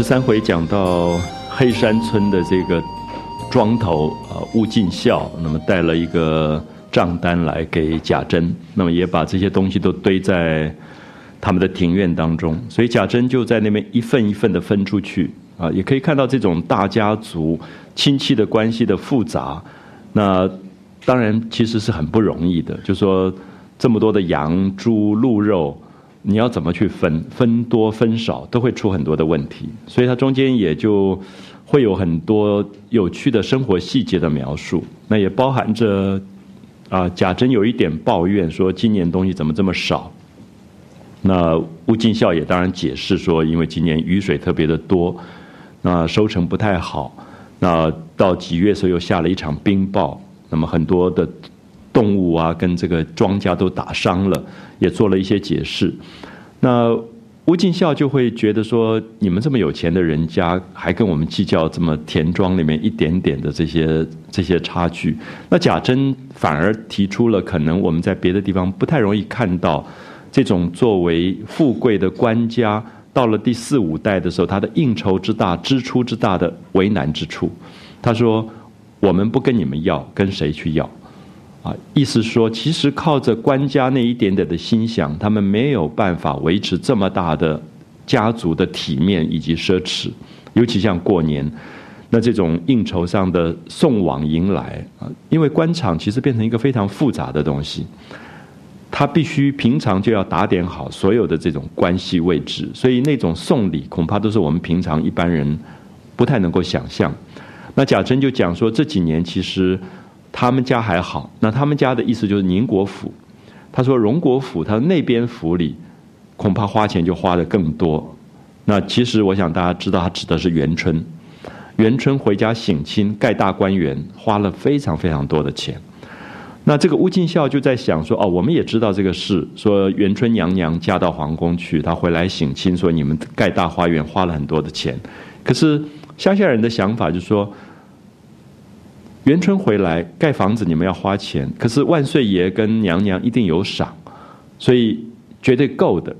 十三回讲到黑山村的这个庄头啊，乌进孝，那么带了一个账单来给贾珍，那么也把这些东西都堆在他们的庭院当中，所以贾珍就在那边一份一份的分出去啊，也可以看到这种大家族亲戚的关系的复杂。那当然其实是很不容易的，就说这么多的羊、猪、鹿肉。你要怎么去分？分多分少都会出很多的问题，所以它中间也就会有很多有趣的生活细节的描述。那也包含着啊，贾珍有一点抱怨说今年东西怎么这么少。那吴敬孝也当然解释说，因为今年雨水特别的多，那收成不太好。那到几月时候又下了一场冰雹，那么很多的。动物啊，跟这个庄稼都打伤了，也做了一些解释。那吴敬孝就会觉得说，你们这么有钱的人家，还跟我们计较这么田庄里面一点点的这些这些差距。那贾珍反而提出了，可能我们在别的地方不太容易看到这种作为富贵的官家，到了第四五代的时候，他的应酬之大、支出之大的为难之处。他说：“我们不跟你们要，跟谁去要？”啊，意思说，其实靠着官家那一点点的心想，他们没有办法维持这么大的家族的体面以及奢侈。尤其像过年，那这种应酬上的送往迎来啊，因为官场其实变成一个非常复杂的东西，他必须平常就要打点好所有的这种关系位置，所以那种送礼恐怕都是我们平常一般人不太能够想象。那贾珍就讲说，这几年其实。他们家还好，那他们家的意思就是宁国府。他说荣国府，他那边府里恐怕花钱就花的更多。那其实我想大家知道，他指的是元春。元春回家省亲盖大观园，花了非常非常多的钱。那这个乌敬孝就在想说：哦，我们也知道这个事，说元春娘娘嫁到皇宫去，她回来省亲，说你们盖大花园花了很多的钱。可是乡下人的想法就是说。元春回来盖房子，你们要花钱，可是万岁爷跟娘娘一定有赏，所以绝对够的。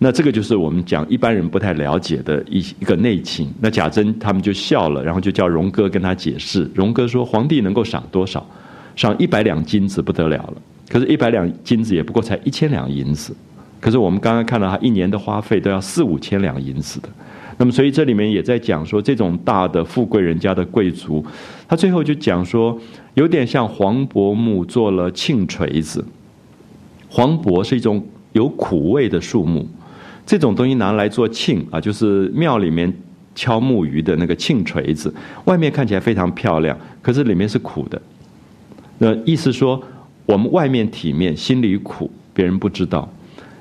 那这个就是我们讲一般人不太了解的一一个内情。那贾珍他们就笑了，然后就叫荣哥跟他解释。荣哥说：“皇帝能够赏多少？赏一百两金子不得了了。可是，一百两金子也不过才一千两银子。可是我们刚刚看到他一年的花费都要四五千两银子的。”那么，所以这里面也在讲说，这种大的富贵人家的贵族，他最后就讲说，有点像黄柏木做了磬锤子。黄柏是一种有苦味的树木，这种东西拿来做磬啊，就是庙里面敲木鱼的那个磬锤子，外面看起来非常漂亮，可是里面是苦的。那意思说，我们外面体面，心里苦，别人不知道。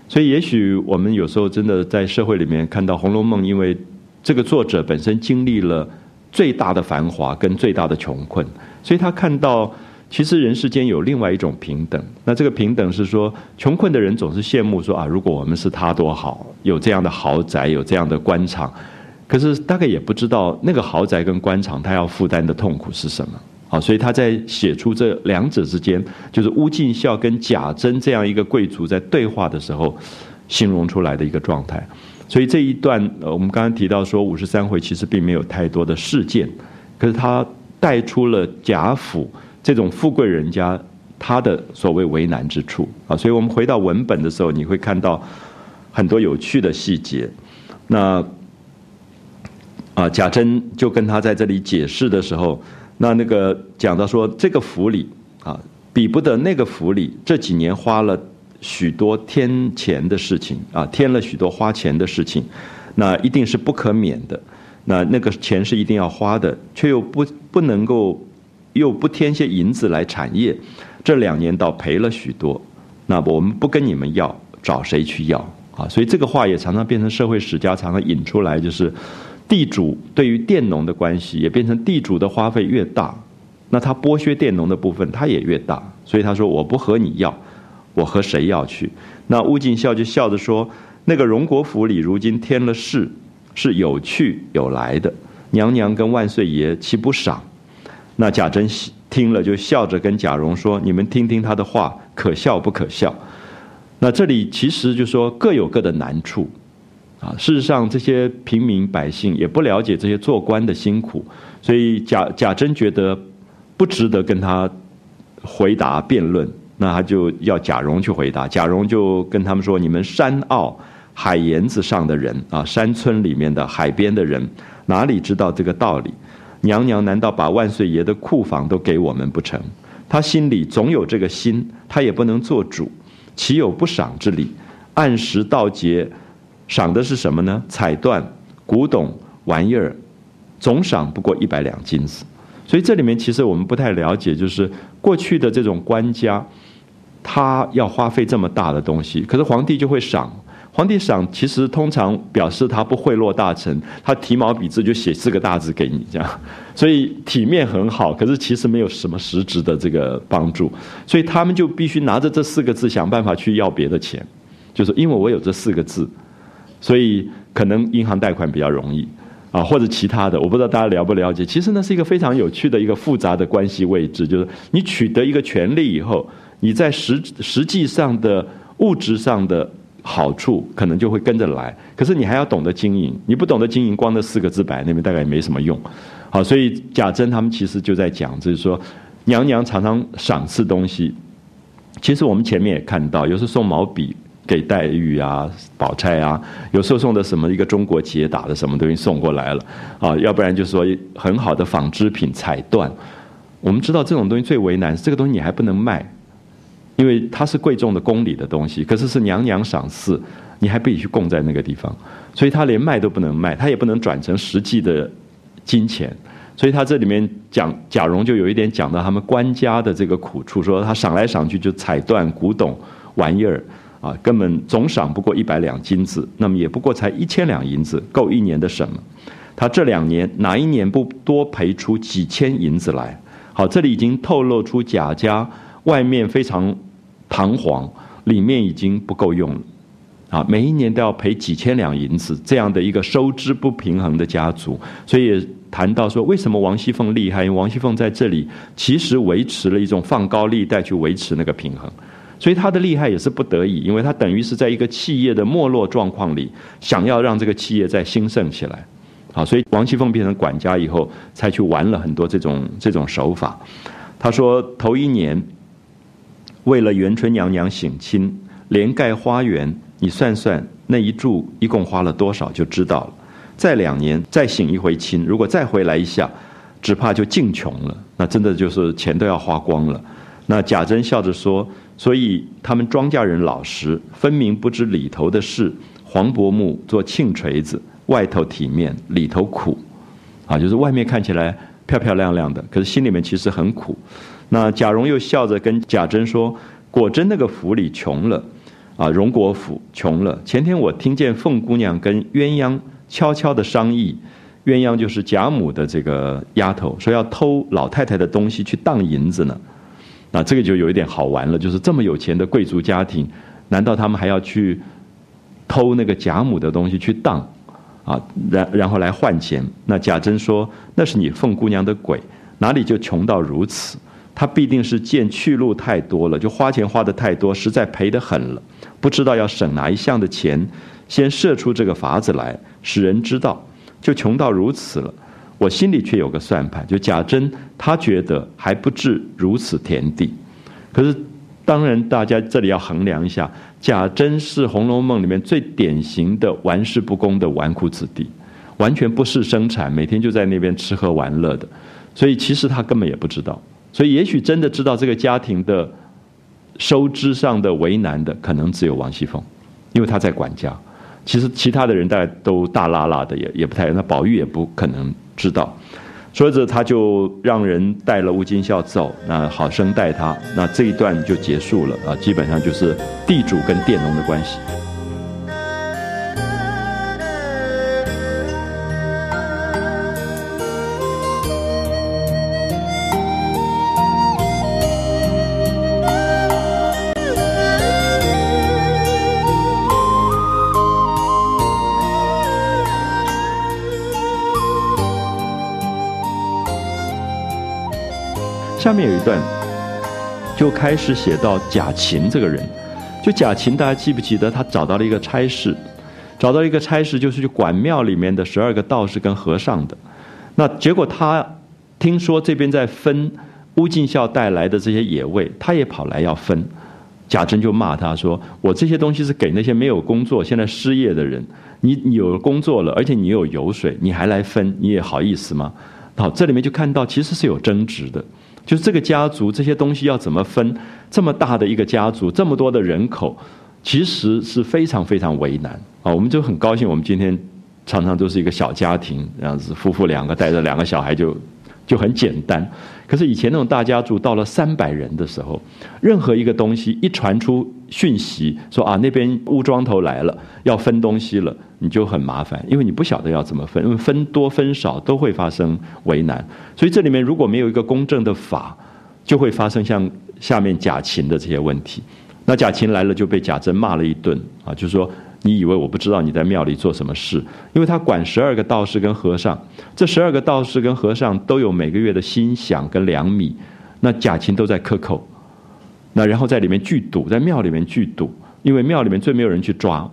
所以，也许我们有时候真的在社会里面看到《红楼梦》，因为这个作者本身经历了最大的繁华跟最大的穷困，所以他看到其实人世间有另外一种平等。那这个平等是说，穷困的人总是羡慕说啊，如果我们是他多好，有这样的豪宅，有这样的官场，可是大概也不知道那个豪宅跟官场他要负担的痛苦是什么。好，所以他在写出这两者之间，就是乌敬孝跟贾珍这样一个贵族在对话的时候，形容出来的一个状态。所以这一段，呃，我们刚刚提到说五十三回其实并没有太多的事件，可是他带出了贾府这种富贵人家他的所谓为难之处啊。所以我们回到文本的时候，你会看到很多有趣的细节。那啊，贾珍就跟他在这里解释的时候。那那个讲到说这个府里啊，比不得那个府里这几年花了许多添钱的事情啊，添了许多花钱的事情，那一定是不可免的。那那个钱是一定要花的，却又不不能够又不添些银子来产业，这两年倒赔了许多。那我们不跟你们要，找谁去要啊？所以这个话也常常变成社会史家常常引出来，就是。地主对于佃农的关系也变成地主的花费越大，那他剥削佃农的部分他也越大，所以他说我不和你要，我和谁要去？那乌敬孝就笑着说：“那个荣国府里如今添了事，是有去有来的，娘娘跟万岁爷岂不赏？”那贾珍听了就笑着跟贾蓉说：“你们听听他的话，可笑不可笑？”那这里其实就说各有各的难处。啊，事实上这些平民百姓也不了解这些做官的辛苦，所以贾贾珍觉得不值得跟他回答辩论，那他就要贾蓉去回答。贾蓉就跟他们说：“你们山坳海沿子上的人啊，山村里面的海边的人，哪里知道这个道理？娘娘难道把万岁爷的库房都给我们不成？他心里总有这个心，他也不能做主，岂有不赏之理？按时到节。”赏的是什么呢？彩缎、古董玩意儿，总赏不过一百两金子。所以这里面其实我们不太了解，就是过去的这种官家，他要花费这么大的东西，可是皇帝就会赏。皇帝赏其实通常表示他不贿赂大臣，他提毛笔字就写四个大字给你这样，所以体面很好，可是其实没有什么实质的这个帮助。所以他们就必须拿着这四个字想办法去要别的钱，就是因为我有这四个字。所以可能银行贷款比较容易，啊，或者其他的，我不知道大家了不了解。其实那是一个非常有趣的一个复杂的关系位置，就是你取得一个权利以后，你在实实际上的物质上的好处可能就会跟着来，可是你还要懂得经营，你不懂得经营，光那四个字摆那边大概也没什么用。好，所以贾珍他们其实就在讲，就是说娘娘常常赏赐东西，其实我们前面也看到，有时送毛笔。给黛玉啊、宝钗啊，有时候送的什么一个中国结打的什么东西送过来了啊，要不然就是说很好的纺织品彩缎。我们知道这种东西最为难，这个东西你还不能卖，因为它是贵重的宫里的东西，可是是娘娘赏赐，你还必须供在那个地方，所以他连卖都不能卖，他也不能转成实际的金钱，所以他这里面讲贾蓉就有一点讲到他们官家的这个苦处，说他赏来赏去就彩缎、古董玩意儿。啊，根本总赏不过一百两金子，那么也不过才一千两银子，够一年的什么？他这两年哪一年不多赔出几千银子来？好，这里已经透露出贾家外面非常堂皇，里面已经不够用了。啊，每一年都要赔几千两银子，这样的一个收支不平衡的家族，所以也谈到说，为什么王熙凤厉害？因为王熙凤在这里其实维持了一种放高利贷去维持那个平衡。所以他的厉害也是不得已，因为他等于是在一个企业的没落状况里，想要让这个企业再兴盛起来，好，所以王熙凤变成管家以后，才去玩了很多这种这种手法。他说头一年，为了元春娘娘省亲，连盖花园，你算算那一住一共花了多少就知道了。再两年再省一回亲，如果再回来一下，只怕就尽穷了，那真的就是钱都要花光了。那贾珍笑着说。所以他们庄稼人老实，分明不知里头的事。黄伯木做磬锤子，外头体面，里头苦，啊，就是外面看起来漂漂亮亮的，可是心里面其实很苦。那贾蓉又笑着跟贾珍说：“果真那个府里穷了，啊，荣国府穷了。前天我听见凤姑娘跟鸳鸯悄悄的商议，鸳鸯就是贾母的这个丫头，说要偷老太太的东西去当银子呢。”那这个就有一点好玩了，就是这么有钱的贵族家庭，难道他们还要去偷那个贾母的东西去当啊？然然后来换钱？那贾珍说：“那是你凤姑娘的鬼，哪里就穷到如此？她必定是见去路太多了，就花钱花的太多，实在赔得很了，不知道要省哪一项的钱，先设出这个法子来，使人知道，就穷到如此了。”我心里却有个算盘，就贾珍他觉得还不至如此田地，可是当然大家这里要衡量一下，贾珍是《红楼梦》里面最典型的玩世不恭的纨绔子弟，完全不是生产，每天就在那边吃喝玩乐的，所以其实他根本也不知道，所以也许真的知道这个家庭的收支上的为难的，可能只有王熙凤，因为他在管家，其实其他的人大家都大拉拉的，也也不太，那宝玉也不可能。知道，说着他就让人带了吴金孝走，那好生待他，那这一段就结束了啊，基本上就是地主跟佃农的关系。下面有一段，就开始写到贾琴这个人。就贾琴，大家记不记得？他找到了一个差事，找到一个差事，就是去管庙里面的十二个道士跟和尚的。那结果他听说这边在分乌进孝带来的这些野味，他也跑来要分。贾珍就骂他说：“我这些东西是给那些没有工作、现在失业的人。你你有工作了，而且你有油水，你还来分，你也好意思吗？”好，这里面就看到其实是有争执的，就这个家族这些东西要怎么分？这么大的一个家族，这么多的人口，其实是非常非常为难啊！我们就很高兴，我们今天常常都是一个小家庭，这样子夫妇两个带着两个小孩就。就很简单，可是以前那种大家族到了三百人的时候，任何一个东西一传出讯息说啊那边乌庄头来了要分东西了，你就很麻烦，因为你不晓得要怎么分，因为分多分少都会发生为难，所以这里面如果没有一个公正的法，就会发生像下面贾琴的这些问题。那贾琴来了就被贾珍骂了一顿啊，就说。你以为我不知道你在庙里做什么事？因为他管十二个道士跟和尚，这十二个道士跟和尚都有每个月的薪饷跟粮米，那贾琴都在克扣，那然后在里面聚赌，在庙里面聚赌，因为庙里面最没有人去抓，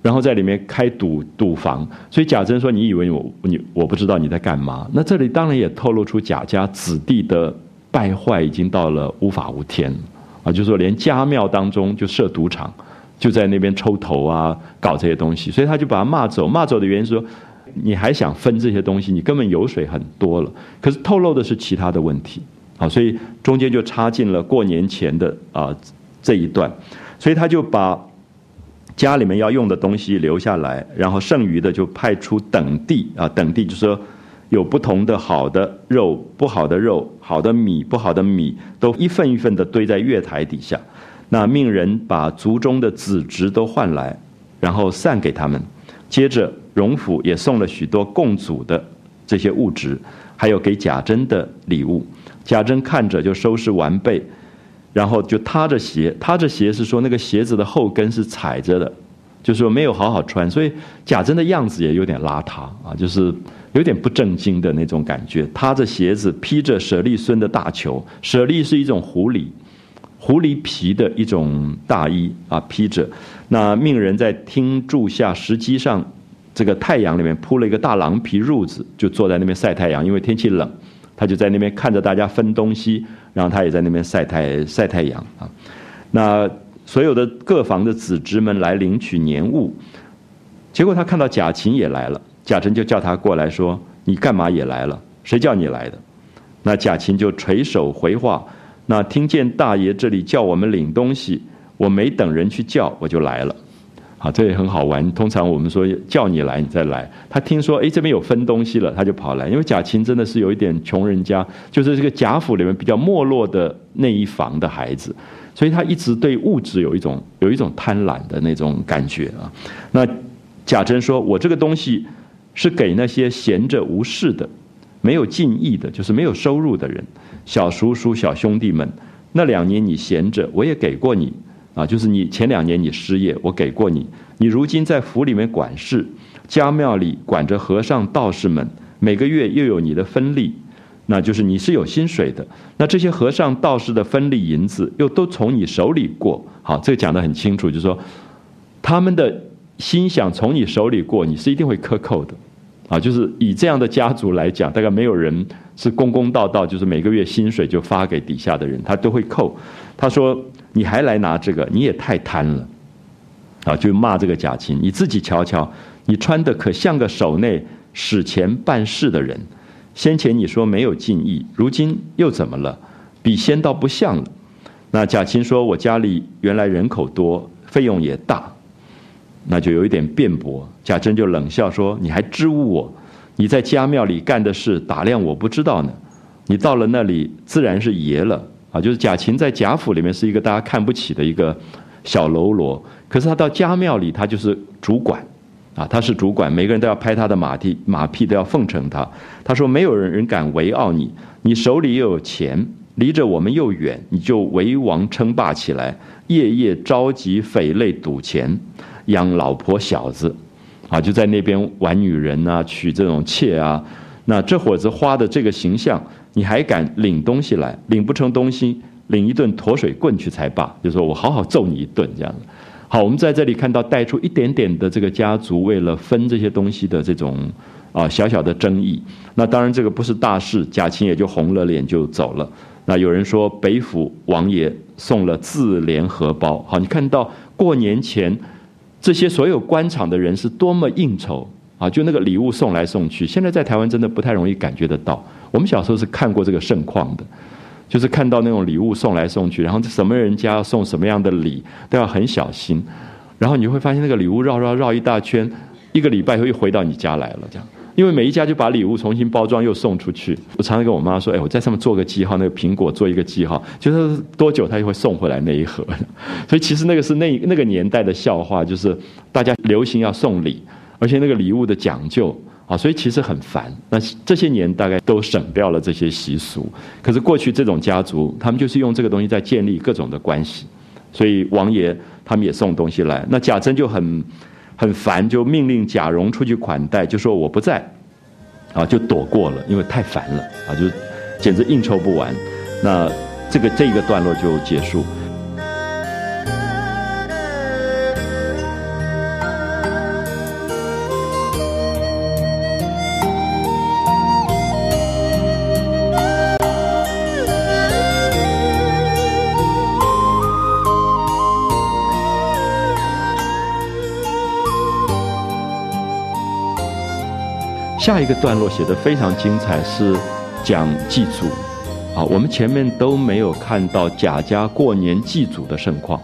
然后在里面开赌赌房，所以贾珍说：“你以为我你我不知道你在干嘛？”那这里当然也透露出贾家子弟的败坏已经到了无法无天啊，就是说连家庙当中就设赌场。就在那边抽头啊，搞这些东西，所以他就把他骂走。骂走的原因是说，你还想分这些东西，你根本油水很多了。可是透露的是其他的问题，好，所以中间就插进了过年前的啊这一段，所以他就把家里面要用的东西留下来，然后剩余的就派出等地啊，等地就说有不同的好的肉、不好的肉、好的米、不好的米，都一份一份的堆在月台底下。那命人把族中的子侄都换来，然后散给他们。接着荣府也送了许多供祖的这些物质，还有给贾珍的礼物。贾珍看着就收拾完备，然后就踏着鞋，踏着鞋是说那个鞋子的后跟是踩着的，就是说没有好好穿，所以贾珍的样子也有点邋遢啊，就是有点不正经的那种感觉。踏着鞋子，披着舍利孙的大裘，舍利是一种狐狸。狐狸皮的一种大衣啊，披着。那命人在厅柱下石基上，这个太阳里面铺了一个大狼皮褥子，就坐在那边晒太阳。因为天气冷，他就在那边看着大家分东西，然后他也在那边晒太晒太阳啊。那所有的各房的子侄们来领取年物，结果他看到贾琴也来了，贾珍就叫他过来说：“你干嘛也来了？谁叫你来的？”那贾琴就垂手回话。那听见大爷这里叫我们领东西，我没等人去叫，我就来了。好，这也很好玩。通常我们说叫你来，你再来。他听说哎这边有分东西了，他就跑来。因为贾琴真的是有一点穷人家，就是这个贾府里面比较没落的那一房的孩子，所以他一直对物质有一种有一种贪婪的那种感觉啊。那贾珍说：“我这个东西是给那些闲着无事的。”没有进意的，就是没有收入的人，小叔叔、小兄弟们，那两年你闲着，我也给过你，啊，就是你前两年你失业，我给过你。你如今在府里面管事，家庙里管着和尚道士们，每个月又有你的分利，那就是你是有薪水的。那这些和尚道士的分利银子又都从你手里过，好，这个讲得很清楚，就是说他们的心想从你手里过，你是一定会克扣的。啊，就是以这样的家族来讲，大概没有人是公公道道，就是每个月薪水就发给底下的人，他都会扣。他说：“你还来拿这个，你也太贪了。”啊，就骂这个贾琴，你自己瞧瞧，你穿的可像个手内使钱办事的人。先前你说没有敬意，如今又怎么了？比先倒不像了。那贾琴说：“我家里原来人口多，费用也大。”那就有一点辩驳，贾珍就冷笑说：“你还支吾我？你在家庙里干的事，打量我不知道呢。你到了那里，自然是爷了啊！就是贾琴在贾府里面是一个大家看不起的一个小喽啰，可是他到家庙里，他就是主管啊，他是主管，每个人都要拍他的马屁，马屁都要奉承他。他说：没有人人敢围傲你，你手里又有钱，离着我们又远，你就为王称霸起来，夜夜召集匪类赌钱。”养老婆小子，啊，就在那边玩女人啊，娶这种妾啊。那这伙子花的这个形象，你还敢领东西来？领不成东西，领一顿驼水棍去才罢。就说我好好揍你一顿这样子。好，我们在这里看到带出一点点的这个家族为了分这些东西的这种啊小小的争议。那当然这个不是大事，贾琴也就红了脸就走了。那有人说北府王爷送了自联荷包，好，你看到过年前这些所有官场的人是多么应酬啊，就那个礼物送来送去。现在在台湾真的不太容易感觉得到，我们小时候是看过这个盛况的。就是看到那种礼物送来送去，然后什么人家要送什么样的礼，都要很小心。然后你会发现那个礼物绕绕绕一大圈，一个礼拜又回到你家来了，这样。因为每一家就把礼物重新包装又送出去。我常常跟我妈说：“哎，我在上面做个记号，那个苹果做一个记号，就是多久他就会送回来那一盒。”所以其实那个是那那个年代的笑话，就是大家流行要送礼，而且那个礼物的讲究。啊，所以其实很烦。那这些年大概都省掉了这些习俗。可是过去这种家族，他们就是用这个东西在建立各种的关系。所以王爷他们也送东西来。那贾珍就很很烦，就命令贾蓉出去款待，就说我不在，啊，就躲过了，因为太烦了啊，就简直应酬不完。那这个这一个段落就结束。下一个段落写的非常精彩，是讲祭祖，啊，我们前面都没有看到贾家过年祭祖的盛况。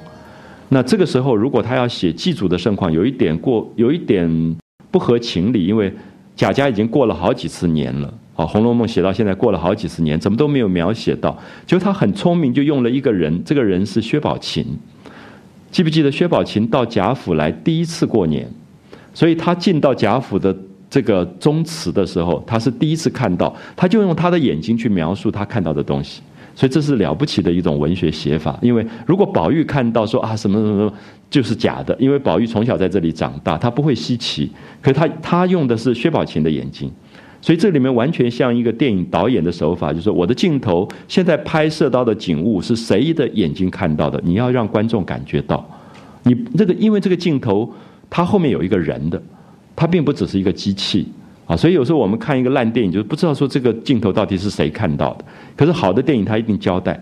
那这个时候，如果他要写祭祖的盛况，有一点过，有一点不合情理，因为贾家已经过了好几次年了。啊，《红楼梦》写到现在过了好几十年，怎么都没有描写到。就他很聪明，就用了一个人，这个人是薛宝琴。记不记得薛宝琴到贾府来第一次过年？所以他进到贾府的。这个宗祠的时候，他是第一次看到，他就用他的眼睛去描述他看到的东西，所以这是了不起的一种文学写法。因为如果宝玉看到说啊什么什么什么就是假的，因为宝玉从小在这里长大，他不会稀奇。可是他他用的是薛宝琴的眼睛，所以这里面完全像一个电影导演的手法，就是我的镜头现在拍摄到的景物是谁的眼睛看到的，你要让观众感觉到，你这个因为这个镜头它后面有一个人的。它并不只是一个机器啊，所以有时候我们看一个烂电影，就是不知道说这个镜头到底是谁看到的。可是好的电影它一定交代，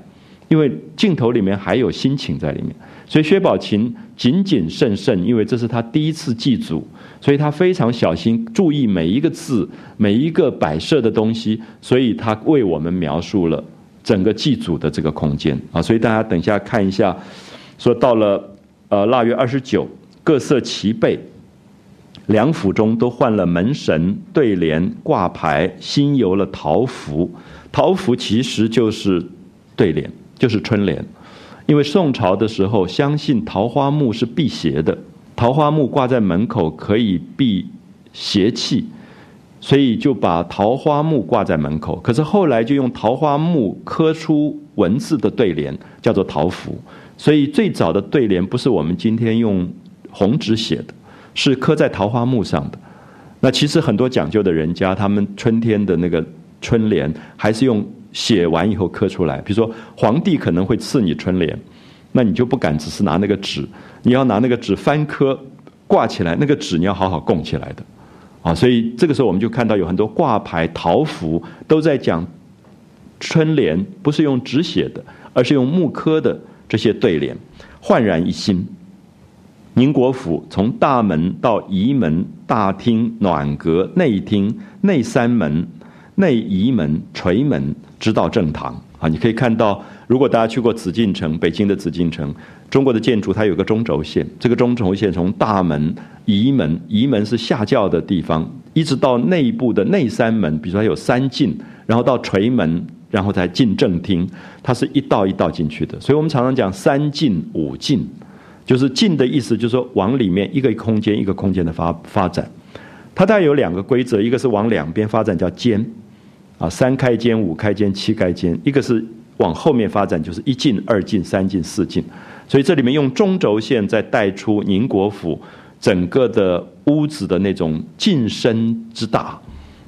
因为镜头里面还有心情在里面。所以薛宝琴谨谨慎慎，因为这是他第一次祭祖，所以他非常小心，注意每一个字、每一个摆设的东西，所以他为我们描述了整个祭祖的这个空间啊。所以大家等一下看一下，说到了呃腊月二十九，各色齐备。两府中都换了门神、对联、挂牌，新游了桃符。桃符其实就是对联，就是春联。因为宋朝的时候，相信桃花木是辟邪的，桃花木挂在门口可以避邪气，所以就把桃花木挂在门口。可是后来就用桃花木刻出文字的对联，叫做桃符。所以最早的对联不是我们今天用红纸写的。是刻在桃花木上的，那其实很多讲究的人家，他们春天的那个春联还是用写完以后刻出来。比如说皇帝可能会赐你春联，那你就不敢只是拿那个纸，你要拿那个纸翻刻挂起来，那个纸你要好好供起来的，啊，所以这个时候我们就看到有很多挂牌桃符都在讲春联，不是用纸写的，而是用木刻的这些对联，焕然一新。宁国府从大门到仪门、大厅、暖阁、内厅、内三门、内仪门、垂门，直到正堂啊！你可以看到，如果大家去过紫禁城，北京的紫禁城，中国的建筑它有个中轴线，这个中轴线从大门、仪门、仪门是下轿的地方，一直到内部的内三门，比如说有三进，然后到垂门，然后再进正厅，它是一道一道进去的。所以我们常常讲三进五进。就是进的意思，就是说往里面一个空间一个空间的发发展，它大概有两个规则，一个是往两边发展叫间，啊三开间、五开间、七开间；一个是往后面发展，就是一进、二进、三进、四进。所以这里面用中轴线在带出宁国府整个的屋子的那种进深之大，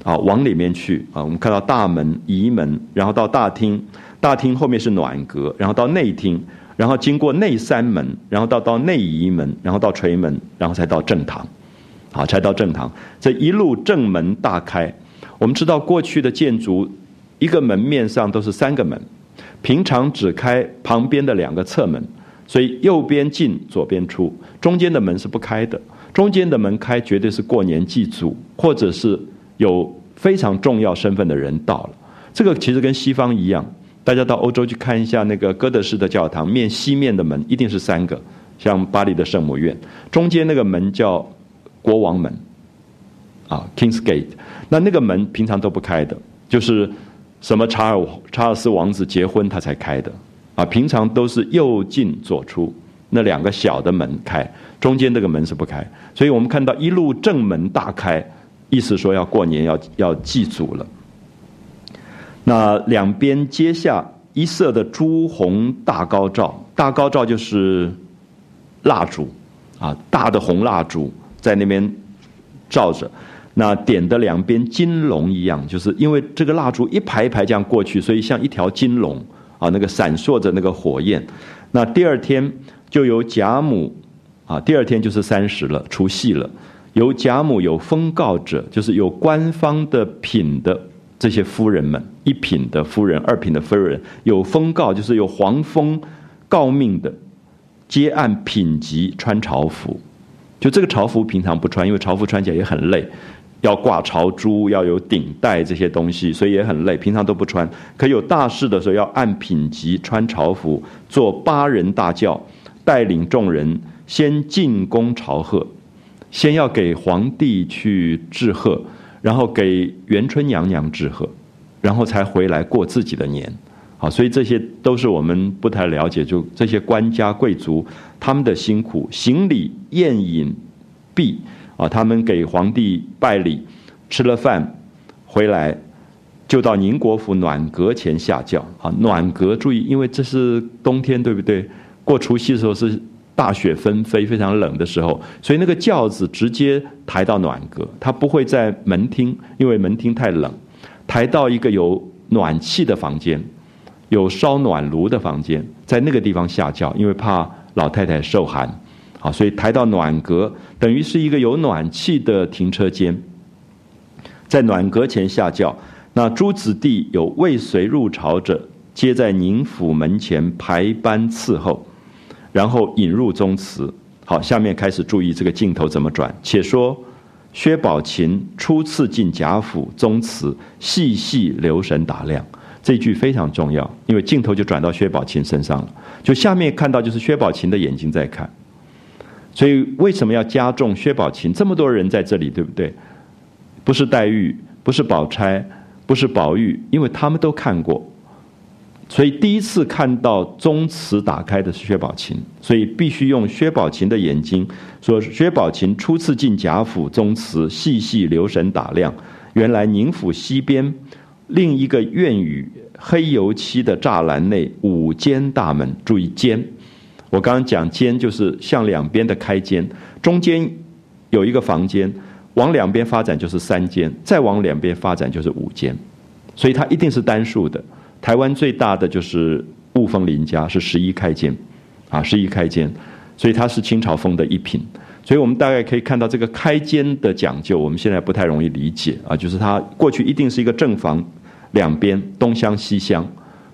啊往里面去啊，我们看到大门、仪门，然后到大厅，大厅后面是暖阁，然后到内厅。然后经过内三门，然后到到内仪门，然后到垂门，然后才到正堂，好，才到正堂。这一路正门大开。我们知道过去的建筑，一个门面上都是三个门，平常只开旁边的两个侧门，所以右边进，左边出，中间的门是不开的。中间的门开，绝对是过年祭祖，或者是有非常重要身份的人到了。这个其实跟西方一样。大家到欧洲去看一下那个哥德式的教堂，面西面的门一定是三个，像巴黎的圣母院，中间那个门叫国王门，啊，King's Gate。那那个门平常都不开的，就是什么查尔查尔斯王子结婚他才开的，啊，平常都是右进左出，那两个小的门开，中间这个门是不开。所以我们看到一路正门大开，意思说要过年要要祭祖了。那两边接下一色的朱红大高照，大高照就是蜡烛，啊，大的红蜡烛在那边照着，那点的两边金龙一样，就是因为这个蜡烛一排一排这样过去，所以像一条金龙啊，那个闪烁着那个火焰。那第二天就由贾母啊，第二天就是三十了，除夕了，由贾母有封告者，就是有官方的品的。这些夫人们，一品的夫人、二品的夫人，有封告，就是有皇封诰命的，皆按品级穿朝服。就这个朝服平常不穿，因为朝服穿起来也很累，要挂朝珠，要有顶戴这些东西，所以也很累，平常都不穿。可有大事的时候，要按品级穿朝服，做八人大轿，带领众人先进宫朝贺，先要给皇帝去致贺。然后给元春娘娘致贺，然后才回来过自己的年，好，所以这些都是我们不太了解，就这些官家贵族他们的辛苦，行礼宴饮毕啊，他们给皇帝拜礼，吃了饭回来，就到宁国府暖阁前下轿啊，暖阁注意，因为这是冬天，对不对？过除夕的时候是。大雪纷飞，非常冷的时候，所以那个轿子直接抬到暖阁，它不会在门厅，因为门厅太冷，抬到一个有暖气的房间，有烧暖炉的房间，在那个地方下轿，因为怕老太太受寒，好，所以抬到暖阁，等于是一个有暖气的停车间，在暖阁前下轿。那诸子弟有未随入朝者，皆在宁府门前排班伺候。然后引入宗祠，好，下面开始注意这个镜头怎么转。且说薛宝琴初次进贾府宗祠，细细留神打量，这句非常重要，因为镜头就转到薛宝琴身上了。就下面看到就是薛宝琴的眼睛在看，所以为什么要加重薛宝琴？这么多人在这里，对不对？不是黛玉，不是宝钗，不是宝玉，因为他们都看过。所以第一次看到宗祠打开的是薛宝琴，所以必须用薛宝琴的眼睛说：薛宝琴初次进贾府宗祠，细细留神打量，原来宁府西边另一个院宇黑油漆的栅栏内五间大门，注意间，我刚刚讲间就是向两边的开间，中间有一个房间，往两边发展就是三间，再往两边发展就是五间，所以它一定是单数的。台湾最大的就是雾峰林家，是十一开间，啊，十一开间，所以它是清朝风的一品。所以我们大概可以看到这个开间的讲究，我们现在不太容易理解啊，就是它过去一定是一个正房，两边东厢西厢，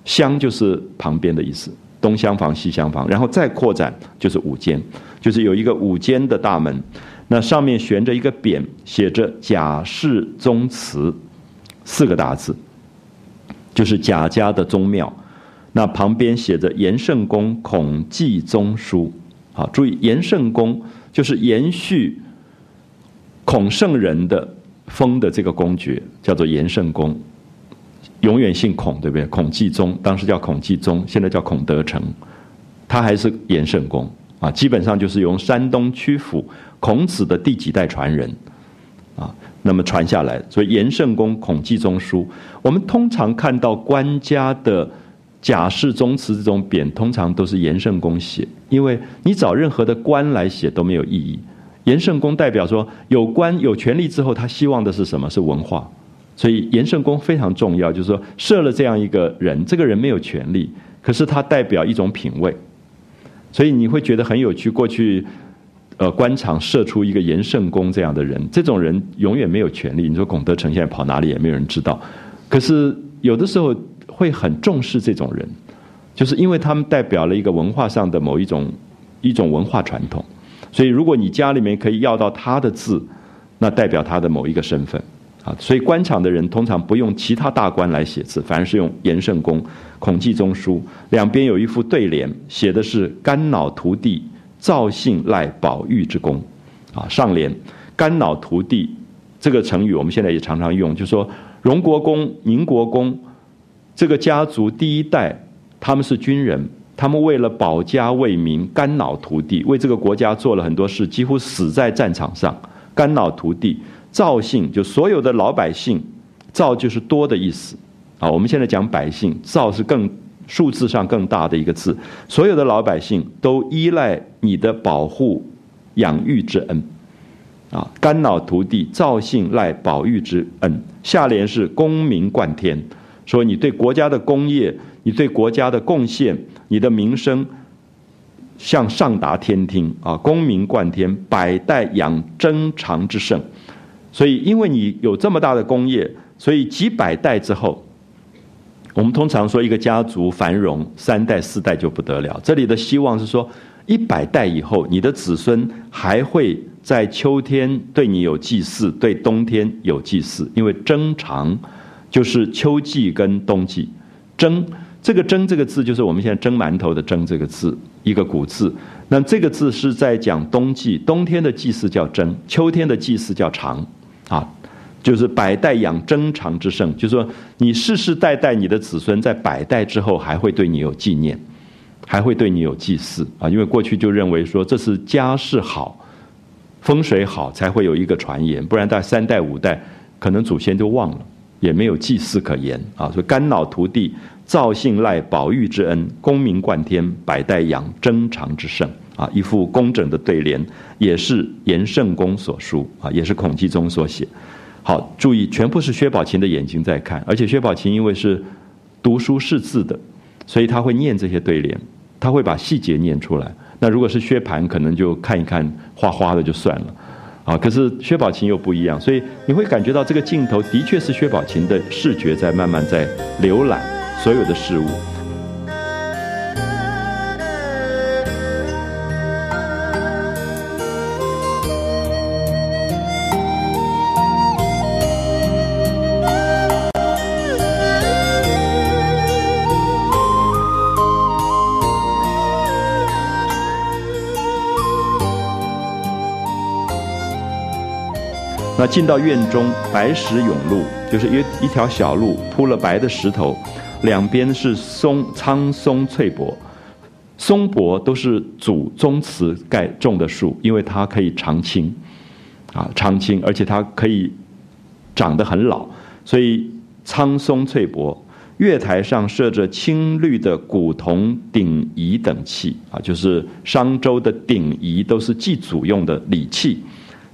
厢就是旁边的意思，东厢房西厢房，然后再扩展就是五间，就是有一个五间的大门，那上面悬着一个匾，写着“贾氏宗祠”四个大字。就是贾家的宗庙，那旁边写着延圣公孔继宗书，好，注意延圣公就是延续孔圣人的封的这个公爵，叫做延圣公，永远姓孔，对不对？孔继宗当时叫孔继宗，现在叫孔德成，他还是延圣公啊，基本上就是由山东曲阜孔子的第几代传人。啊。那么传下来，所以延圣公孔继宗书，我们通常看到官家的贾氏宗祠这种匾，通常都是延圣公写，因为你找任何的官来写都没有意义。延圣公代表说有官有权力之后，他希望的是什么？是文化。所以延圣公非常重要，就是说设了这样一个人，这个人没有权利，可是他代表一种品味，所以你会觉得很有趣。过去，呃，官场射出一个严圣公这样的人，这种人永远没有权利。你说龚德成现在跑哪里也没有人知道。可是有的时候会很重视这种人，就是因为他们代表了一个文化上的某一种一种文化传统。所以如果你家里面可以要到他的字，那代表他的某一个身份。啊，所以官场的人通常不用其他大官来写字，反而是用严圣公、孔季中书，两边有一副对联，写的是肝脑涂地，赵姓赖宝玉之功。啊，上联肝脑涂地这个成语，我们现在也常常用，就说荣国公、宁国公这个家族第一代，他们是军人，他们为了保家卫民，肝脑涂地，为这个国家做了很多事，几乎死在战场上，肝脑涂地。赵姓就所有的老百姓，赵就是多的意思，啊，我们现在讲百姓，赵是更数字上更大的一个字。所有的老百姓都依赖你的保护、养育之恩，啊，肝脑涂地，赵姓赖保育之恩。下联是功名冠天，说你对国家的功业，你对国家的贡献，你的名声向上达天听啊，功名冠天，百代养争长之盛。所以，因为你有这么大的功业，所以几百代之后，我们通常说一个家族繁荣，三代四代就不得了。这里的希望是说，一百代以后，你的子孙还会在秋天对你有祭祀，对冬天有祭祀，因为征长就是秋季跟冬季。征这个征这个字，就是我们现在蒸馒头的蒸这个字，一个古字。那这个字是在讲冬季，冬天的祭祀叫征，秋天的祭祀叫长。啊，就是百代养争长之盛，就是说你世世代代你的子孙在百代之后还会对你有纪念，还会对你有祭祀啊，因为过去就认为说这是家世好、风水好才会有一个传言，不然在三代五代可能祖先就忘了，也没有祭祀可言啊。所以肝脑涂地，赵姓赖宝玉之恩，功名冠天，百代养争长之盛。啊，一副工整的对联，也是严圣公所书啊，也是孔继宗所写。好，注意，全部是薛宝琴的眼睛在看，而且薛宝琴因为是读书识字的，所以他会念这些对联，他会把细节念出来。那如果是薛蟠，可能就看一看花花的就算了。啊，可是薛宝琴又不一样，所以你会感觉到这个镜头的确是薛宝琴的视觉在慢慢在浏览所有的事物。进到院中，白石甬路，就是一一条小路，铺了白的石头，两边是松苍松翠柏，松柏都是祖宗祠盖种的树，因为它可以常青，啊常青，而且它可以长得很老，所以苍松翠柏。月台上设着青绿的古铜鼎仪等器，啊，就是商周的鼎仪都是祭祖用的礼器。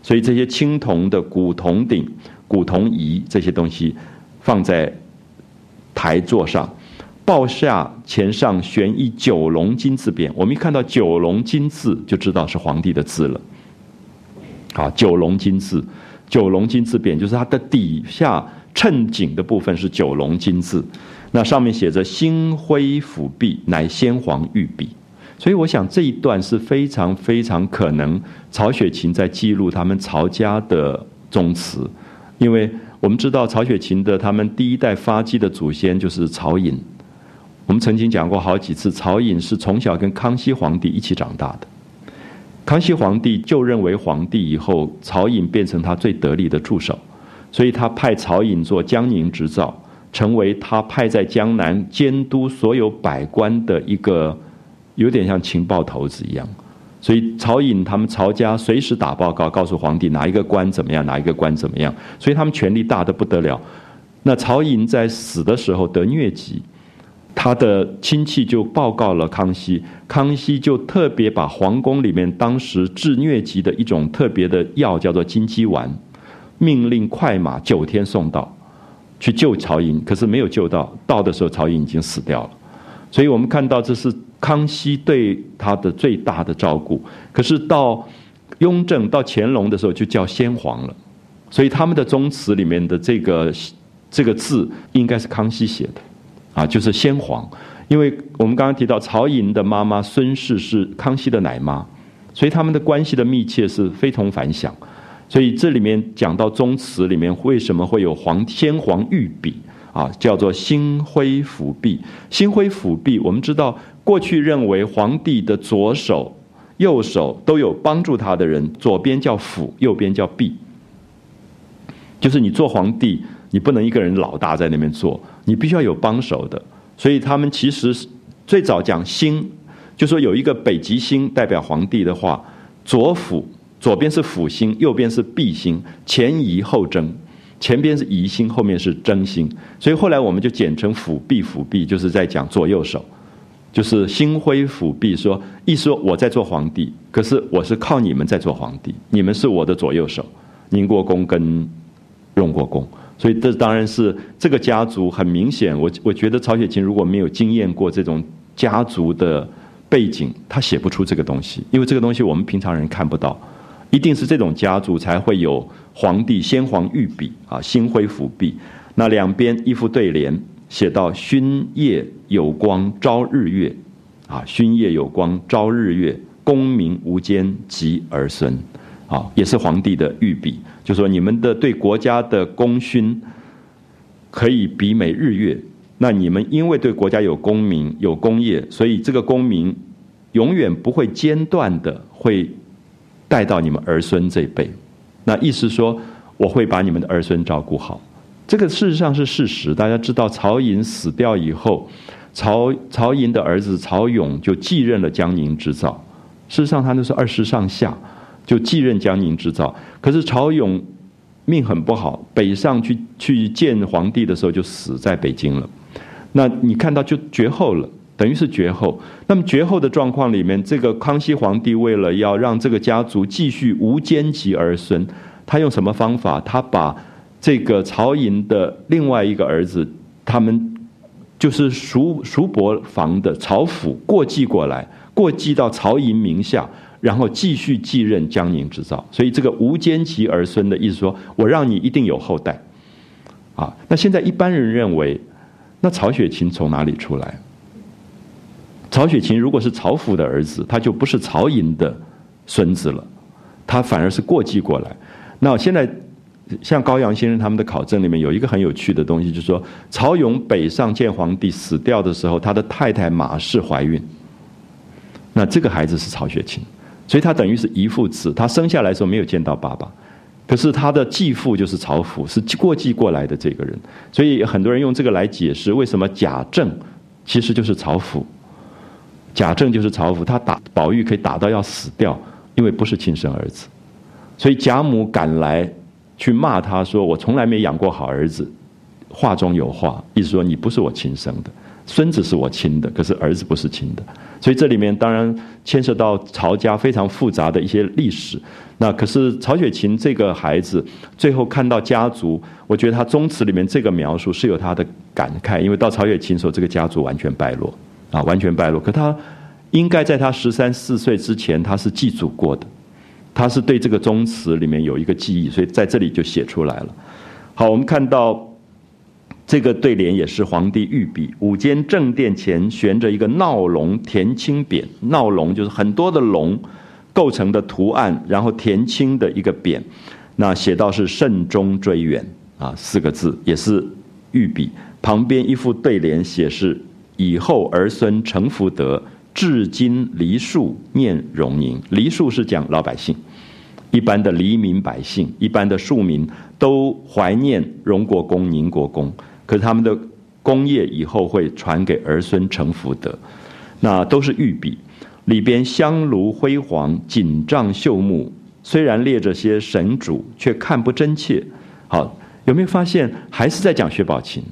所以这些青铜的古铜鼎、古铜仪这些东西，放在台座上，报下前上悬一九龙金字匾。我们一看到九龙金字，就知道是皇帝的字了。啊，九龙金字，九龙金字匾就是它的底下衬景的部分是九龙金字，那上面写着“星辉辅弼，乃先皇御笔”。所以我想这一段是非常非常可能曹雪芹在记录他们曹家的宗祠，因为我们知道曹雪芹的他们第一代发迹的祖先就是曹寅。我们曾经讲过好几次，曹寅是从小跟康熙皇帝一起长大的。康熙皇帝就任为皇帝以后，曹寅变成他最得力的助手，所以他派曹寅做江宁织造，成为他派在江南监督所有百官的一个。有点像情报头子一样，所以曹寅他们曹家随时打报告，告诉皇帝哪一个官怎么样，哪一个官怎么样，所以他们权力大的不得了。那曹寅在死的时候得疟疾，他的亲戚就报告了康熙，康熙就特别把皇宫里面当时治疟疾的一种特别的药叫做金鸡丸，命令快马九天送到，去救曹寅，可是没有救到，到的时候曹寅已经死掉了。所以我们看到这是。康熙对他的最大的照顾。可是到雍正到乾隆的时候就叫先皇了，所以他们的宗祠里面的这个这个字应该是康熙写的，啊，就是先皇。因为我们刚刚提到曹寅的妈妈孙氏是康熙的奶妈，所以他们的关系的密切是非同凡响。所以这里面讲到宗祠里面为什么会有皇先皇御笔啊，叫做星辉辅弼。星辉辅弼，我们知道过去认为皇帝的左手、右手都有帮助他的人，左边叫辅，右边叫弼。就是你做皇帝，你不能一个人老大在那边做，你必须要有帮手的。所以他们其实最早讲星，就说有一个北极星代表皇帝的话，左辅左边是辅星，右边是弼星，前移后征，前边是移星，后面是征星，所以后来我们就简称辅弼辅弼，就是在讲左右手，就是星辉辅弼，说意思说我在做皇帝，可是我是靠你们在做皇帝，你们是我的左右手，宁国公跟荣国公。所以这当然是这个家族很明显，我我觉得曹雪芹如果没有经验过这种家族的背景，他写不出这个东西，因为这个东西我们平常人看不到，一定是这种家族才会有皇帝先皇御笔啊，星辉辅弼，那两边一副对联，写到勋夜有光朝日月，啊，勋夜有光朝日月，功名无间及儿孙。啊，也是皇帝的御笔，就说你们的对国家的功勋可以比美日月。那你们因为对国家有功名、有功业，所以这个功名永远不会间断的会带到你们儿孙这一辈。那意思说，我会把你们的儿孙照顾好。这个事实上是事实。大家知道，曹寅死掉以后，曹曹寅的儿子曹勇就继任了江宁织造。事实上，他那是二十上下。就继任江宁织造，可是曹勇命很不好，北上去去见皇帝的时候就死在北京了。那你看到就绝后了，等于是绝后。那么绝后的状况里面，这个康熙皇帝为了要让这个家族继续无奸及儿孙，他用什么方法？他把这个曹寅的另外一个儿子，他们就是叔叔伯房的曹府过继过来，过继到曹寅名下。然后继续继任江宁织造，所以这个无奸其儿孙的意思说，我让你一定有后代，啊，那现在一般人认为，那曹雪芹从哪里出来？曹雪芹如果是曹府的儿子，他就不是曹寅的孙子了，他反而是过继过来。那现在像高阳先生他们的考证里面有一个很有趣的东西，就是说曹勇北上见皇帝死掉的时候，他的太太马氏怀孕，那这个孩子是曹雪芹。所以他等于是遗父子，他生下来的时候没有见到爸爸，可是他的继父就是曹府，是过继过来的这个人。所以很多人用这个来解释为什么贾政其实就是曹府，贾政就是曹府，他打宝玉可以打到要死掉，因为不是亲生儿子。所以贾母赶来去骂他说：“我从来没养过好儿子。”话中有话，意思说你不是我亲生的。孙子是我亲的，可是儿子不是亲的，所以这里面当然牵涉到曹家非常复杂的一些历史。那可是曹雪芹这个孩子最后看到家族，我觉得他宗祠里面这个描述是有他的感慨，因为到曹雪芹时候，这个家族完全败落啊，完全败落。可他应该在他十三四岁之前，他是祭祖过的，他是对这个宗祠里面有一个记忆，所以在这里就写出来了。好，我们看到。这个对联也是皇帝御笔，五间正殿前悬着一个闹龙填青匾，闹龙就是很多的龙构成的图案，然后填青的一个匾，那写到是慎终追远啊四个字，也是御笔。旁边一副对联写是以后儿孙成福德，至今梨树念荣宁。梨树是讲老百姓，一般的黎民百姓，一般的庶民都怀念荣国公、宁国公。可是他们的功业以后会传给儿孙成福德，那都是御笔，里边香炉辉煌，锦帐绣幕，虽然列着些神主，却看不真切。好，有没有发现还是在讲薛宝琴？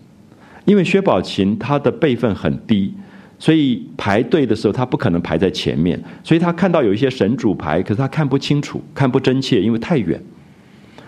因为薛宝琴他的辈分很低，所以排队的时候他不可能排在前面，所以他看到有一些神主牌，可是他看不清楚，看不真切，因为太远。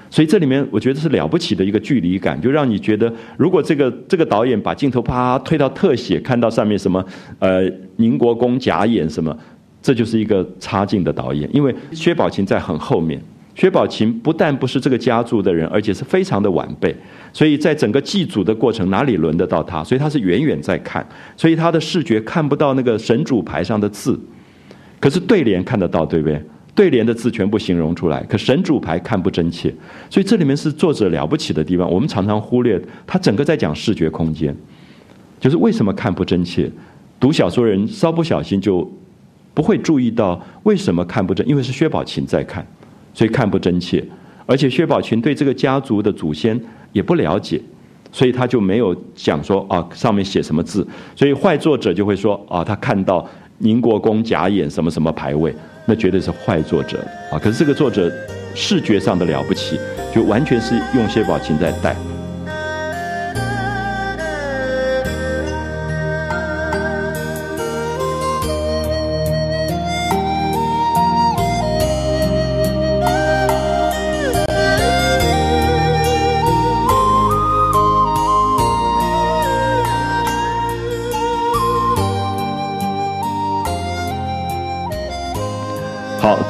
所以这里面我觉得是了不起的一个距离感，就让你觉得，如果这个这个导演把镜头啪推到特写，看到上面什么呃宁国公假眼什么，这就是一个差劲的导演。因为薛宝琴在很后面，薛宝琴不但不是这个家族的人，而且是非常的晚辈，所以在整个祭祖的过程哪里轮得到他？所以他是远远在看，所以他的视觉看不到那个神主牌上的字，可是对联看得到，对不对？对联的字全部形容出来，可神主牌看不真切，所以这里面是作者了不起的地方。我们常常忽略他整个在讲视觉空间，就是为什么看不真切。读小说人稍不小心就不会注意到为什么看不真，因为是薛宝琴在看，所以看不真切。而且薛宝琴对这个家族的祖先也不了解，所以他就没有讲说啊上面写什么字。所以坏作者就会说啊他看到宁国公假眼什么什么牌位。那绝对是坏作者啊！可是这个作者视觉上的了不起，就完全是用薛宝琴在带。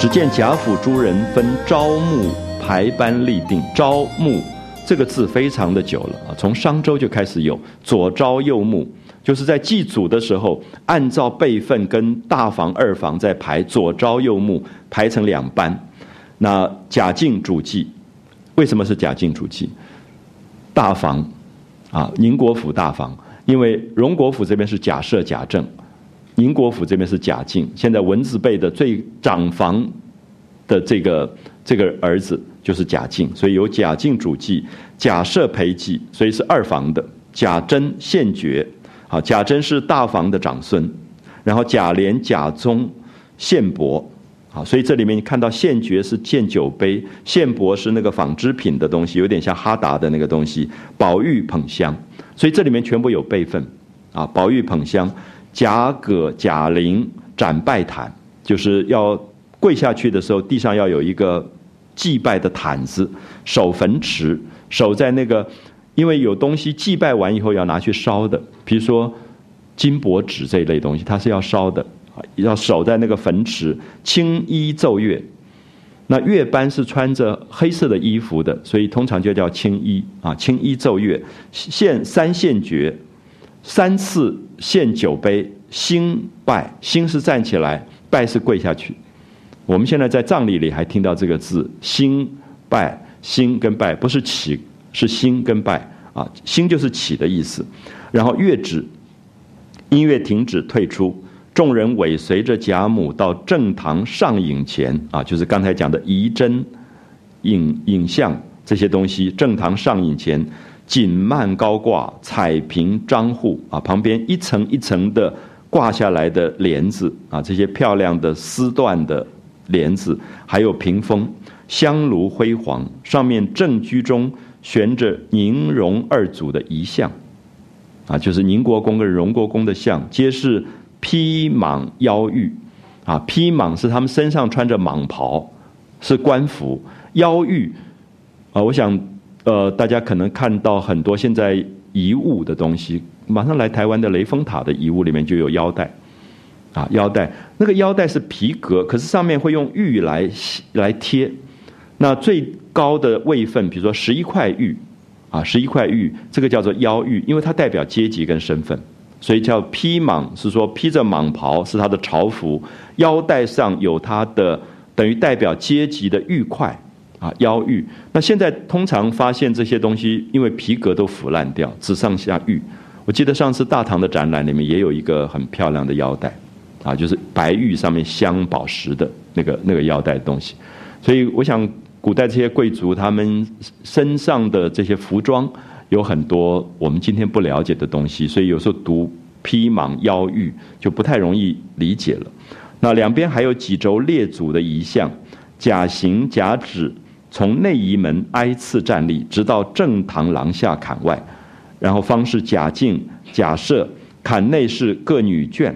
只见贾府诸人分朝暮排班立定。朝暮这个字非常的久了啊，从商周就开始有左朝右暮，就是在祭祖的时候，按照辈分跟大房二房在排左朝右暮，排成两班。那贾敬主祭，为什么是贾敬主祭？大房啊，宁国府大房，因为荣国府这边是贾赦、贾政。宁国府这边是贾敬，现在文字辈的最长房的这个这个儿子就是贾敬，所以由贾敬主祭，贾赦陪祭，所以是二房的。贾珍献爵，好，贾珍是大房的长孙，然后贾琏、贾宗献帛，好，所以这里面你看到献爵是献酒杯，献帛是那个纺织品的东西，有点像哈达的那个东西。宝玉捧香，所以这里面全部有辈分，啊，宝玉捧香。贾葛、贾玲展拜毯，就是要跪下去的时候，地上要有一个祭拜的毯子。守坟池，守在那个，因为有东西祭拜完以后要拿去烧的，比如说金箔纸这一类东西，它是要烧的，要守在那个坟池。青衣奏乐，那乐班是穿着黑色的衣服的，所以通常就叫青衣啊。青衣奏乐，献三献爵。三次献酒杯，兴拜，兴是站起来，拜是跪下去。我们现在在葬礼里还听到这个字，兴拜，兴跟拜不是起，是兴跟拜啊，兴就是起的意思。然后乐止，音乐停止，退出，众人尾随着贾母到正堂上影前啊，就是刚才讲的仪真、影影像这些东西，正堂上影前。锦幔高挂，彩屏张户啊，旁边一层一层的挂下来的帘子啊，这些漂亮的丝缎的帘子，还有屏风，香炉辉煌，上面正居中悬着宁荣二祖的遗像，啊，就是宁国公跟荣国公的像，皆是披蟒腰玉，啊，披蟒是他们身上穿着蟒袍，是官服，腰玉，啊，我想。呃，大家可能看到很多现在遗物的东西，马上来台湾的雷峰塔的遗物里面就有腰带，啊，腰带那个腰带是皮革，可是上面会用玉来来贴。那最高的位份，比如说十一块玉，啊，十一块玉，这个叫做腰玉，因为它代表阶级跟身份，所以叫披蟒，是说披着蟒袍是他的朝服，腰带上有他的等于代表阶级的玉块。啊，腰玉。那现在通常发现这些东西，因为皮革都腐烂掉，只剩下玉。我记得上次大唐的展览里面也有一个很漂亮的腰带，啊，就是白玉上面镶宝石的那个那个腰带东西。所以我想，古代这些贵族他们身上的这些服装有很多我们今天不了解的东西，所以有时候读披蟒腰玉就不太容易理解了。那两边还有几轴列祖的遗像，甲行甲止。从内仪门挨次站立，直到正堂廊下坎外，然后方是贾敬、贾赦，坎内是各女眷，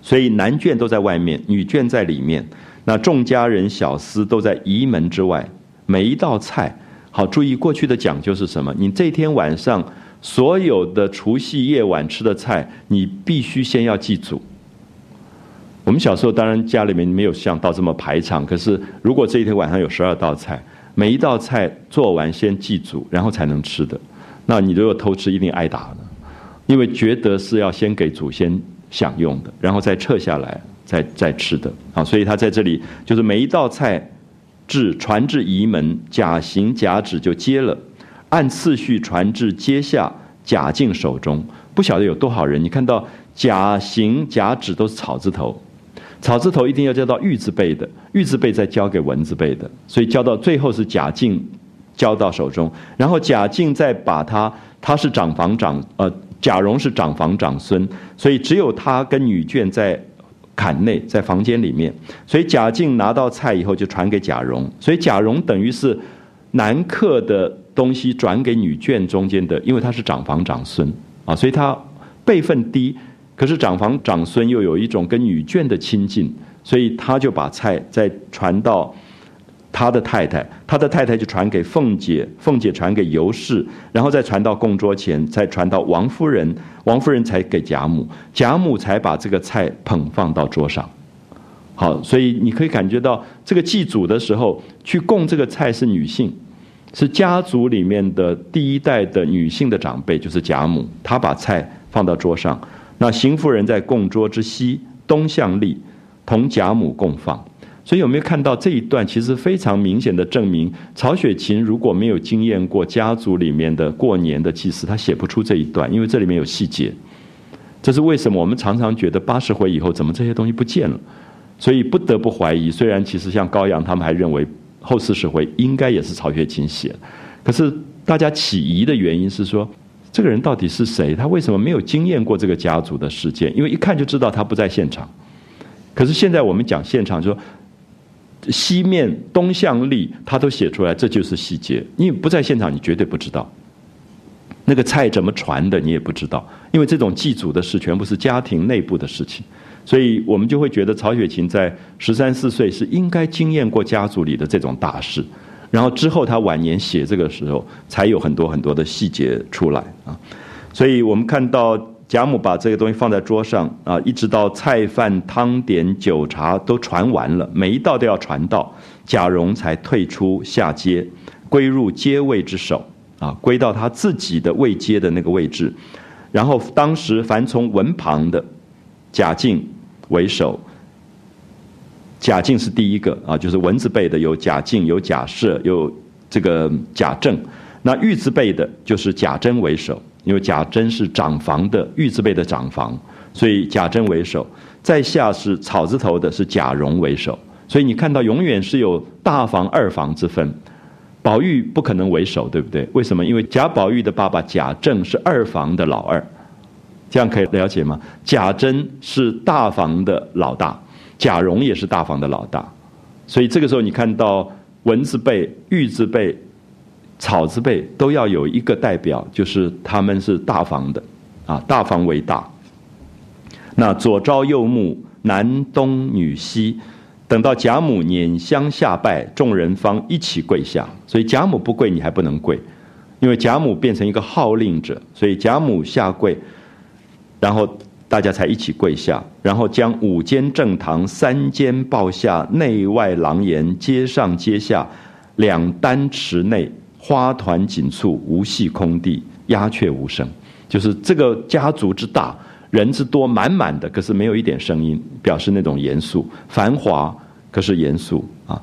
所以男眷都在外面，女眷在里面。那众家人小厮都在仪门之外。每一道菜，好注意过去的讲究是什么？你这天晚上所有的除夕夜晚吃的菜，你必须先要祭祖，我们小时候当然家里面没有像到这么排场，可是如果这一天晚上有十二道菜，每一道菜做完先祭祖，然后才能吃的，那你如果偷吃一定挨打的，因为觉得是要先给祖先享用的，然后再撤下来再再吃的。啊，所以他在这里就是每一道菜至传至仪门，甲行甲旨就接了，按次序传至阶下甲进手中，不晓得有多少人，你看到甲行甲旨都是草字头。草字头一定要交到玉字辈的，玉字辈再交给文字辈的，所以交到最后是贾敬交到手中，然后贾敬再把他，他是长房长，呃，贾蓉是长房长孙，所以只有他跟女眷在坎内，在房间里面，所以贾敬拿到菜以后就传给贾蓉，所以贾蓉等于是男客的东西转给女眷中间的，因为他是长房长孙啊，所以他辈分低。可是长房长孙又有一种跟女眷的亲近，所以他就把菜再传到他的太太，他的太太就传给凤姐，凤姐传给尤氏，然后再传到供桌前，再传到王夫人，王夫人才给贾母，贾母才把这个菜捧放到桌上。好，所以你可以感觉到这个祭祖的时候去供这个菜是女性，是家族里面的第一代的女性的长辈，就是贾母，她把菜放到桌上。那邢夫人在供桌之西东向立，同贾母共放。所以有没有看到这一段？其实非常明显的证明，曹雪芹如果没有经验过家族里面的过年的祭祀，他写不出这一段，因为这里面有细节。这是为什么？我们常常觉得八十回以后怎么这些东西不见了？所以不得不怀疑。虽然其实像高阳他们还认为后四十回应该也是曹雪芹写的，可是大家起疑的原因是说。这个人到底是谁？他为什么没有经验过这个家族的事件？因为一看就知道他不在现场。可是现在我们讲现场，说西面东向立，他都写出来，这就是细节。因为不在现场，你绝对不知道那个菜怎么传的，你也不知道。因为这种祭祖的事，全部是家庭内部的事情，所以我们就会觉得曹雪芹在十三四岁是应该经验过家族里的这种大事。然后之后，他晚年写这个时候，才有很多很多的细节出来啊。所以我们看到贾母把这个东西放在桌上啊，一直到菜饭汤点酒茶都传完了，每一道都要传到，贾蓉才退出下阶，归入阶位之首啊，归到他自己的位阶的那个位置。然后当时凡从文旁的，贾敬为首。贾敬是第一个啊，就是文字辈的有贾敬、有贾赦、有这个贾政。那玉字辈的就是贾珍为首，因为贾珍是长房的玉字辈的长房，所以贾珍为首。在下是草字头的，是贾蓉为首。所以你看到永远是有大房、二房之分。宝玉不可能为首，对不对？为什么？因为贾宝玉的爸爸贾政是二房的老二，这样可以了解吗？贾珍是大房的老大。贾蓉也是大房的老大，所以这个时候你看到文字辈、玉字辈、草字辈都要有一个代表，就是他们是大房的，啊，大房为大。那左朝右穆，男东女西，等到贾母拈香下拜，众人方一起跪下。所以贾母不跪，你还不能跪，因为贾母变成一个号令者，所以贾母下跪，然后。大家才一起跪下，然后将五间正堂、三间报下、内外廊檐、阶上阶下、两丹池内花团锦簇，无隙空地，鸦雀无声。就是这个家族之大，人之多，满满的，可是没有一点声音，表示那种严肃、繁华，可是严肃啊。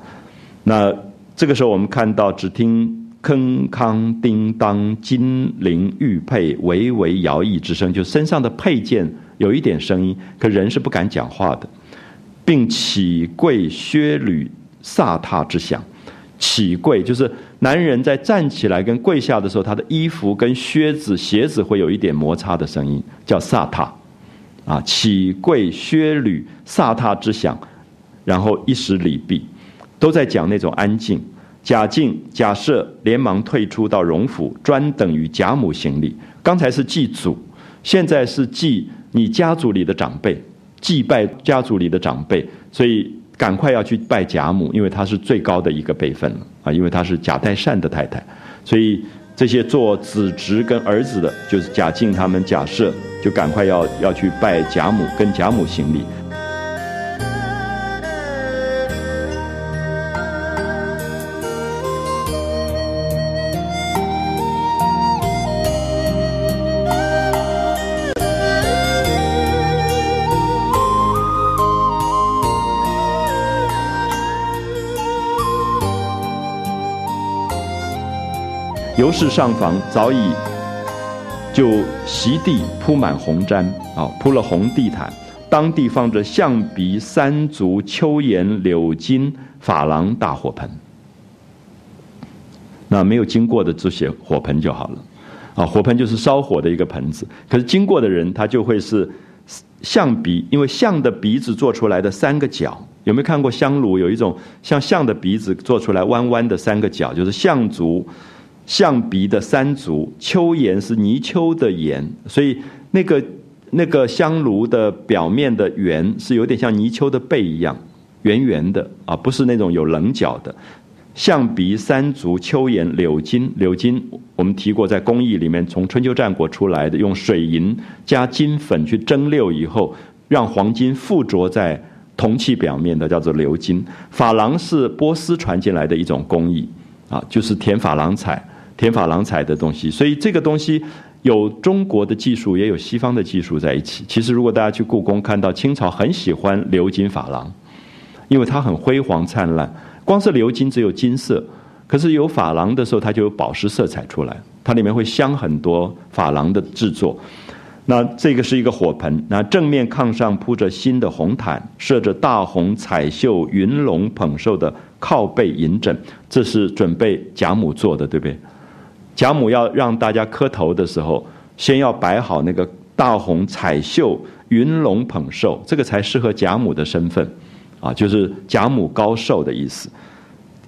那这个时候，我们看到，只听铿锵叮当，金铃玉佩，微微摇曳之声，就身上的佩剑。有一点声音，可人是不敢讲话的，并起跪靴履飒沓之响。起跪就是男人在站起来跟跪下的时候，他的衣服跟靴子、鞋子会有一点摩擦的声音，叫飒沓。啊，起跪靴履飒沓之响，然后一时礼毕，都在讲那种安静。贾敬、贾赦连忙退出到荣府，专等于贾母行礼。刚才是祭祖，现在是祭。你家族里的长辈祭拜家族里的长辈，所以赶快要去拜贾母，因为她是最高的一个辈分了啊，因为她是贾代善的太太，所以这些做子侄跟儿子的，就是贾敬他们、贾赦，就赶快要要去拜贾母，跟贾母行礼。尤氏上房早已就席地铺满红毡，啊，铺了红地毯。当地放着象鼻、三足、秋岩、柳金、珐琅大火盆。那没有经过的就写火盆就好了，啊，火盆就是烧火的一个盆子。可是经过的人，他就会是象鼻，因为象的鼻子做出来的三个角。有没有看过香炉？有一种像象的鼻子做出来弯弯的三个角，就是象足、象鼻的三足。丘岩是泥鳅的岩，所以那个那个香炉的表面的圆是有点像泥鳅的背一样，圆圆的啊，不是那种有棱角的。象鼻、三足、丘岩、柳金，柳金我们提过，在工艺里面从春秋战国出来的，用水银加金粉去蒸馏以后，让黄金附着在。铜器表面的叫做鎏金，珐琅是波斯传进来的一种工艺，啊，就是填珐琅彩、填珐琅彩的东西。所以这个东西有中国的技术，也有西方的技术在一起。其实如果大家去故宫看到，清朝很喜欢鎏金珐琅，因为它很辉煌灿烂。光是鎏金只有金色，可是有珐琅的时候，它就有宝石色彩出来，它里面会镶很多珐琅的制作。那这个是一个火盆，那正面炕上铺着新的红毯，设着大红彩绣云龙捧寿的靠背银枕，这是准备贾母做的，对不对？贾母要让大家磕头的时候，先要摆好那个大红彩绣云龙捧寿，这个才适合贾母的身份，啊，就是贾母高寿的意思。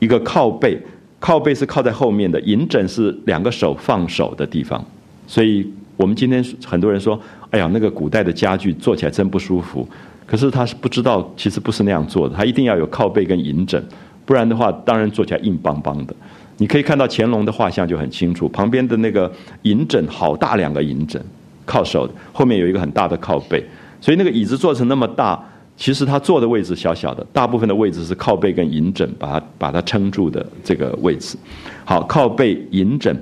一个靠背，靠背是靠在后面的，银枕是两个手放手的地方，所以。我们今天很多人说：“哎呀，那个古代的家具坐起来真不舒服。”可是他是不知道，其实不是那样做的。他一定要有靠背跟银枕，不然的话，当然坐起来硬邦邦的。你可以看到乾隆的画像就很清楚，旁边的那个银枕好大两个银枕，靠手的，后面有一个很大的靠背。所以那个椅子做成那么大，其实他坐的位置小小的，大部分的位置是靠背跟银枕把它把它撑住的这个位置。好，靠背银枕。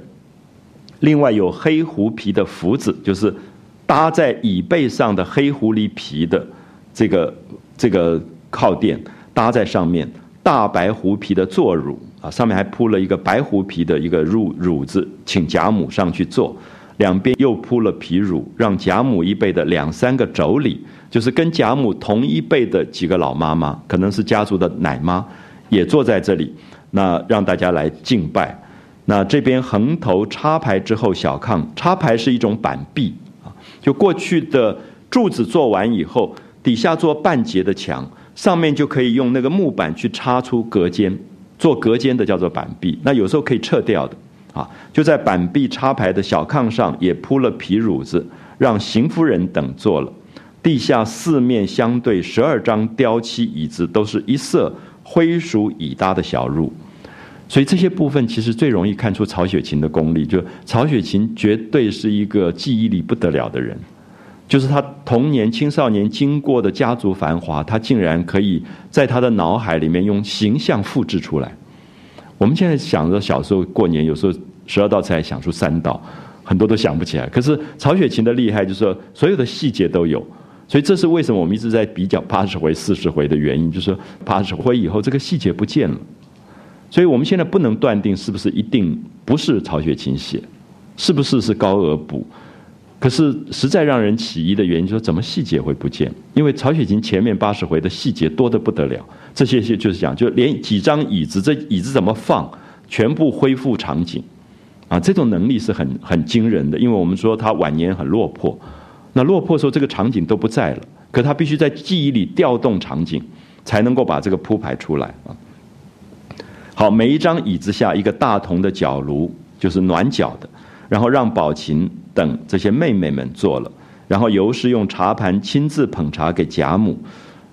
另外有黑狐皮的福子，就是搭在椅背上的黑狐狸皮的这个这个靠垫，搭在上面。大白狐皮的坐褥啊，上面还铺了一个白狐皮的一个褥褥子，请贾母上去坐。两边又铺了皮褥，让贾母一辈的两三个妯娌，就是跟贾母同一辈的几个老妈妈，可能是家族的奶妈，也坐在这里，那让大家来敬拜。那这边横头插排之后，小炕插排是一种板壁啊，就过去的柱子做完以后，底下做半截的墙，上面就可以用那个木板去插出隔间，做隔间的叫做板壁。那有时候可以撤掉的啊，就在板壁插排的小炕上也铺了皮褥子，让邢夫人等坐了。地下四面相对十二张雕漆椅子，都是一色灰鼠椅搭的小褥。所以这些部分其实最容易看出曹雪芹的功力，就曹雪芹绝对是一个记忆力不得了的人，就是他童年、青少年经过的家族繁华，他竟然可以在他的脑海里面用形象复制出来。我们现在想着小时候过年，有时候十二道菜想出三道，很多都想不起来。可是曹雪芹的厉害就是说，所有的细节都有，所以这是为什么我们一直在比较八十回、四十回的原因，就是说八十回以后这个细节不见了。所以我们现在不能断定是不是一定不是曹雪芹写，是不是是高额补？可是实在让人起疑的原因，就是怎么细节会不见？因为曹雪芹前面八十回的细节多得不得了，这些些就是讲，就连几张椅子，这椅子怎么放，全部恢复场景，啊，这种能力是很很惊人的。因为我们说他晚年很落魄，那落魄时候这个场景都不在了，可他必须在记忆里调动场景，才能够把这个铺排出来啊。好，每一张椅子下一个大铜的脚炉，就是暖脚的，然后让宝琴等这些妹妹们坐了，然后尤氏用茶盘亲自捧茶给贾母，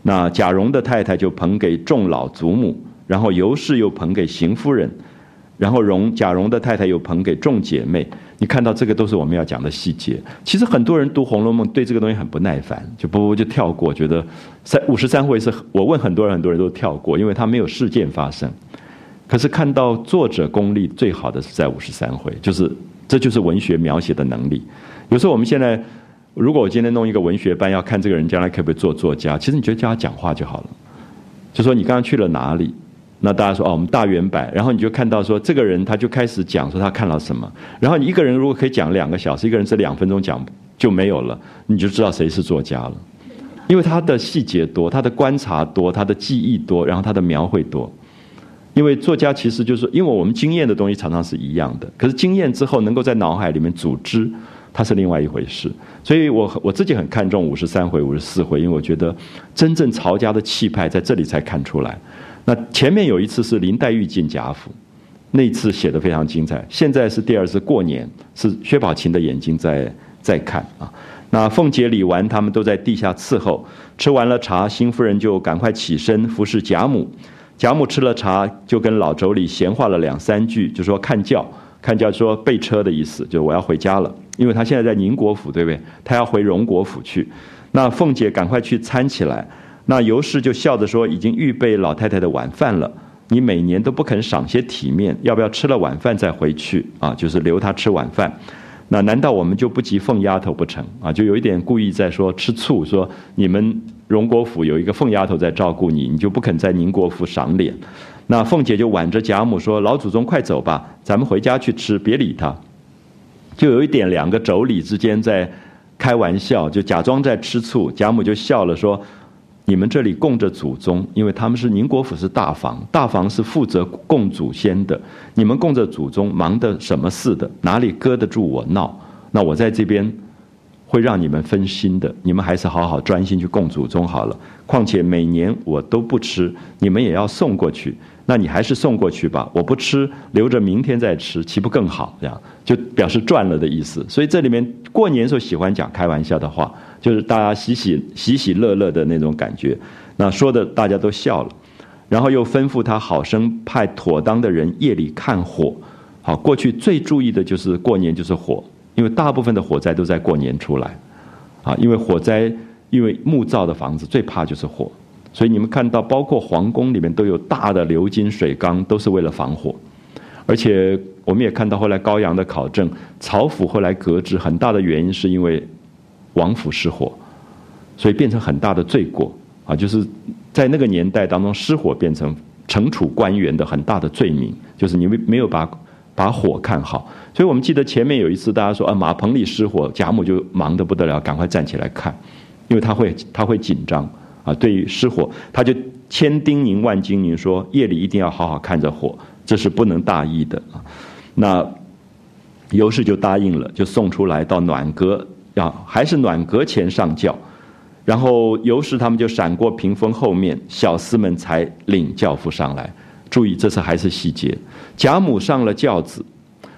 那贾蓉的太太就捧给众老祖母，然后尤氏又捧给邢夫人，然后蓉贾蓉的太太又捧给众姐妹。你看到这个都是我们要讲的细节。其实很多人读《红楼梦》对这个东西很不耐烦，就不不就跳过，觉得三五十三回是我问很多人，很多人都跳过，因为它没有事件发生。可是看到作者功力最好的是在五十三回，就是这就是文学描写的能力。有时候我们现在，如果我今天弄一个文学班，要看这个人将来可不可以做作家，其实你就叫他讲话就好了。就说你刚刚去了哪里，那大家说哦，我们大圆柏，然后你就看到说这个人他就开始讲说他看到什么，然后你一个人如果可以讲两个小时，一个人是两分钟讲就没有了，你就知道谁是作家了，因为他的细节多，他的观察多，他的记忆多，然后他的描绘多。因为作家其实就是，因为我们经验的东西常常是一样的，可是经验之后能够在脑海里面组织，它是另外一回事。所以我我自己很看重五十三回、五十四回，因为我觉得真正曹家的气派在这里才看出来。那前面有一次是林黛玉进贾府，那次写的非常精彩。现在是第二次过年，是薛宝琴的眼睛在在看啊。那凤姐、李纨他们都在地下伺候，吃完了茶，邢夫人就赶快起身服侍贾母。贾母吃了茶，就跟老妯娌闲话了两三句，就说看轿，看轿说备车的意思，就我要回家了，因为他现在在宁国府，对不对？他要回荣国府去。那凤姐赶快去搀起来，那尤氏就笑着说，已经预备老太太的晚饭了，你每年都不肯赏些体面，要不要吃了晚饭再回去啊？就是留她吃晚饭。那难道我们就不及凤丫头不成啊？就有一点故意在说吃醋，说你们。荣国府有一个凤丫头在照顾你，你就不肯在宁国府赏脸。那凤姐就挽着贾母说：“老祖宗快走吧，咱们回家去吃，别理他。”就有一点两个妯娌之间在开玩笑，就假装在吃醋。贾母就笑了说：“你们这里供着祖宗，因为他们是宁国府是大房，大房是负责供祖先的。你们供着祖宗，忙的什么似的？哪里搁得住我闹？那我在这边。”会让你们分心的，你们还是好好专心去供祖宗好了。况且每年我都不吃，你们也要送过去，那你还是送过去吧。我不吃，留着明天再吃，岂不更好？这样就表示赚了的意思。所以这里面过年时候喜欢讲开玩笑的话，就是大家喜喜喜喜乐乐的那种感觉。那说的大家都笑了，然后又吩咐他好生派妥当的人夜里看火。好，过去最注意的就是过年就是火。因为大部分的火灾都在过年出来，啊，因为火灾，因为木造的房子最怕就是火，所以你们看到，包括皇宫里面都有大的鎏金水缸，都是为了防火。而且我们也看到后来高阳的考证，曹府后来革职很大的原因是因为王府失火，所以变成很大的罪过。啊，就是在那个年代当中，失火变成惩处官员的很大的罪名，就是你们没有把把火看好。所以我们记得前面有一次，大家说啊，马棚里失火，贾母就忙得不得了，赶快站起来看，因为他会他会紧张啊。对于失火，他就千叮咛万叮咛说，夜里一定要好好看着火，这是不能大意的啊。那尤氏就答应了，就送出来到暖阁，啊还是暖阁前上轿，然后尤氏他们就闪过屏风后面，小厮们才领轿夫上来。注意，这次还是细节，贾母上了轿子。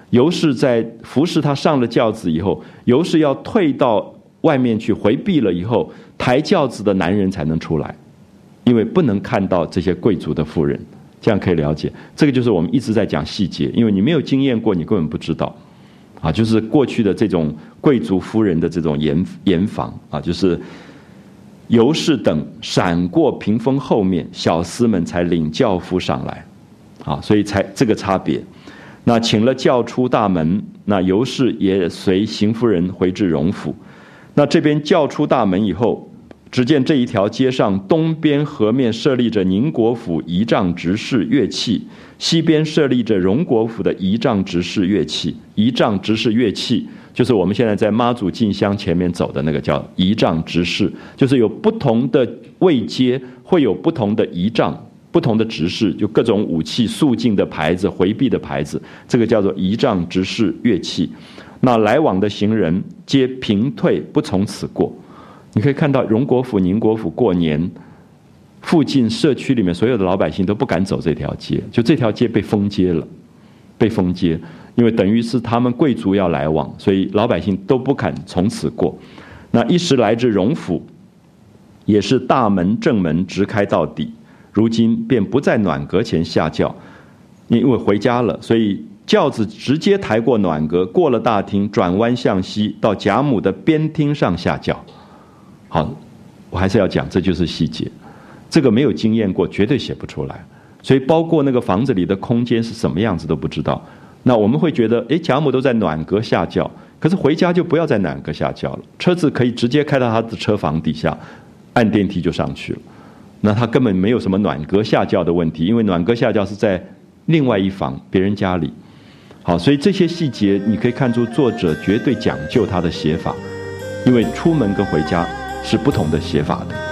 尤氏在服侍她上了轿子以后，尤氏要退到外面去回避了以后，抬轿子的男人才能出来，因为不能看到这些贵族的妇人，这样可以了解。这个就是我们一直在讲细节，因为你没有经验过，你根本不知道。啊，就是过去的这种贵族夫人的这种严严防啊，就是尤氏等闪过屏风后面，小厮们才领轿夫上来，啊，所以才这个差别。那请了轿出大门，那尤氏也随邢夫人回至荣府。那这边轿出大门以后，只见这一条街上东边河面设立着宁国府仪仗执事乐器，西边设立着荣国府的仪仗执事乐器。仪仗执事乐器就是我们现在在妈祖进香前面走的那个叫仪仗执事，就是有不同的位阶会有不同的仪仗。不同的执事，就各种武器、肃静的牌子、回避的牌子，这个叫做仪仗执事乐器。那来往的行人皆平退，不从此过。你可以看到荣国府、宁国府过年，附近社区里面所有的老百姓都不敢走这条街，就这条街被封街了，被封街，因为等于是他们贵族要来往，所以老百姓都不敢从此过。那一时来至荣府，也是大门正门直开到底。如今便不在暖阁前下轿，因为回家了，所以轿子直接抬过暖阁，过了大厅，转弯向西，到贾母的边厅上下轿。好，我还是要讲，这就是细节，这个没有经验过，绝对写不出来。所以包括那个房子里的空间是什么样子都不知道。那我们会觉得，哎，贾母都在暖阁下轿，可是回家就不要在暖阁下轿了，车子可以直接开到他的车房底下，按电梯就上去了。那他根本没有什么暖阁下轿的问题，因为暖阁下轿是在另外一房别人家里。好，所以这些细节你可以看出作者绝对讲究他的写法，因为出门跟回家是不同的写法的。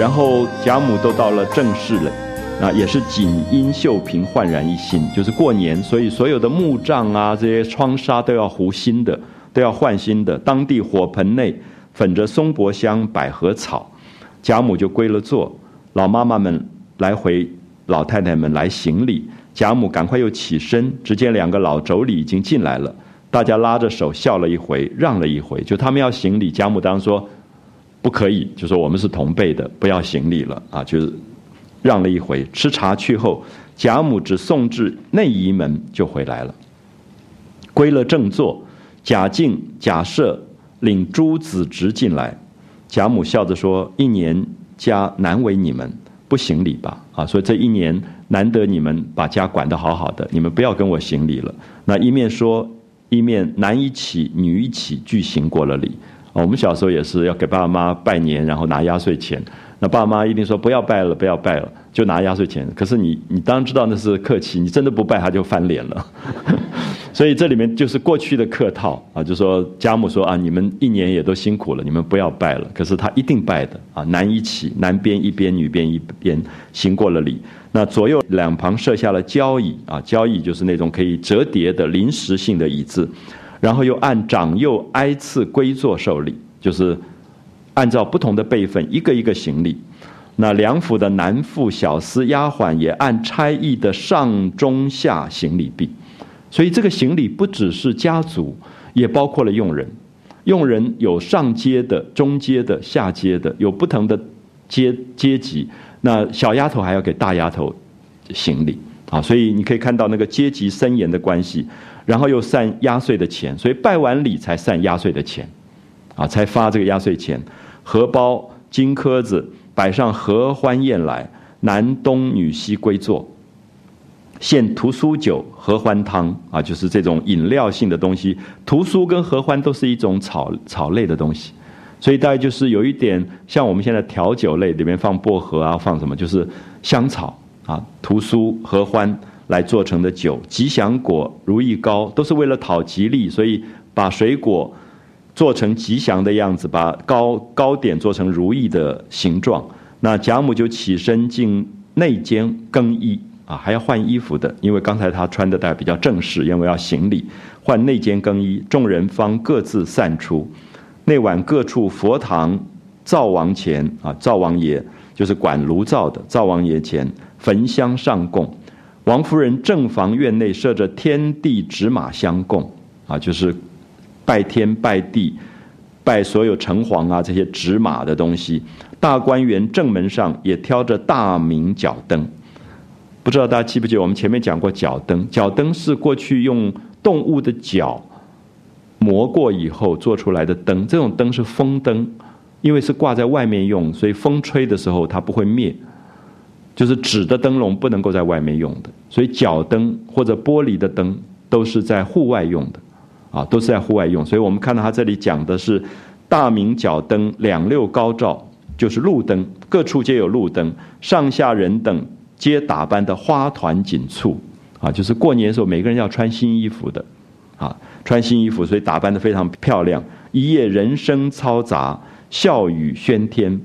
然后贾母都到了正室了，啊，也是锦衣绣屏，焕然一新。就是过年，所以所有的木帐啊，这些窗纱都要糊新的，都要换新的。当地火盆内粉着松柏香、百合草，贾母就归了座。老妈妈们来回，老太太们来行礼。贾母赶快又起身，只见两个老妯娌已经进来了，大家拉着手笑了一回，让了一回。就他们要行礼，贾母当说。不可以，就说我们是同辈的，不要行礼了啊！就是让了一回。吃茶去后，贾母只送至内仪门就回来了。归了正座，贾敬、贾赦领诸子侄进来。贾母笑着说：“一年家难为你们，不行礼吧？啊，所以这一年难得你们把家管得好好的，你们不要跟我行礼了。”那一面说，一面男一起，女一起，俱行过了礼。我们小时候也是要给爸爸妈拜年，然后拿压岁钱。那爸妈一定说不要拜了，不要拜了，就拿压岁钱。可是你，你当然知道那是客气，你真的不拜他就翻脸了。所以这里面就是过去的客套啊，就说家母说啊，你们一年也都辛苦了，你们不要拜了。可是他一定拜的啊，男一起，男边一边，女边一边，行过了礼。那左右两旁设下了交椅啊，交椅就是那种可以折叠的临时性的椅子。然后又按长幼挨次归座受礼，就是按照不同的辈分一个一个行礼。那梁府的男妇、小厮、丫鬟也按差役的上中下行礼毕。所以这个行礼不只是家族，也包括了佣人。佣人有上阶的、中阶的、下阶的，有不同的阶阶级。那小丫头还要给大丫头行礼啊，所以你可以看到那个阶级森严的关系。然后又散压岁的钱，所以拜完礼才散压岁的钱，啊，才发这个压岁钱，荷包、金颗子摆上合欢宴来，男东女西归坐，献屠苏酒、合欢汤啊，就是这种饮料性的东西。屠苏跟合欢都是一种草草类的东西，所以大概就是有一点像我们现在调酒类里面放薄荷啊，放什么就是香草啊，屠苏、合欢。来做成的酒，吉祥果、如意糕都是为了讨吉利，所以把水果做成吉祥的样子，把糕糕点做成如意的形状。那贾母就起身进内间更衣啊，还要换衣服的，因为刚才她穿的带比较正式，因为要行礼，换内间更衣。众人方各自散出，那晚各处佛堂灶王前啊，灶王爷就是管炉灶的，灶王爷前焚香上供。王夫人正房院内设着天地纸马相供，啊，就是拜天拜地，拜所有城隍啊这些纸马的东西。大观园正门上也挑着大明角灯，不知道大家记不记得我们前面讲过角灯？角灯是过去用动物的角磨过以后做出来的灯，这种灯是风灯，因为是挂在外面用，所以风吹的时候它不会灭。就是纸的灯笼不能够在外面用的，所以脚灯或者玻璃的灯都是在户外用的，啊，都是在户外用。所以我们看到他这里讲的是大明脚灯两六高照，就是路灯，各处皆有路灯，上下人等皆打扮的花团锦簇，啊，就是过年的时候每个人要穿新衣服的，啊，穿新衣服，所以打扮的非常漂亮。一夜人声嘈杂，笑语喧天。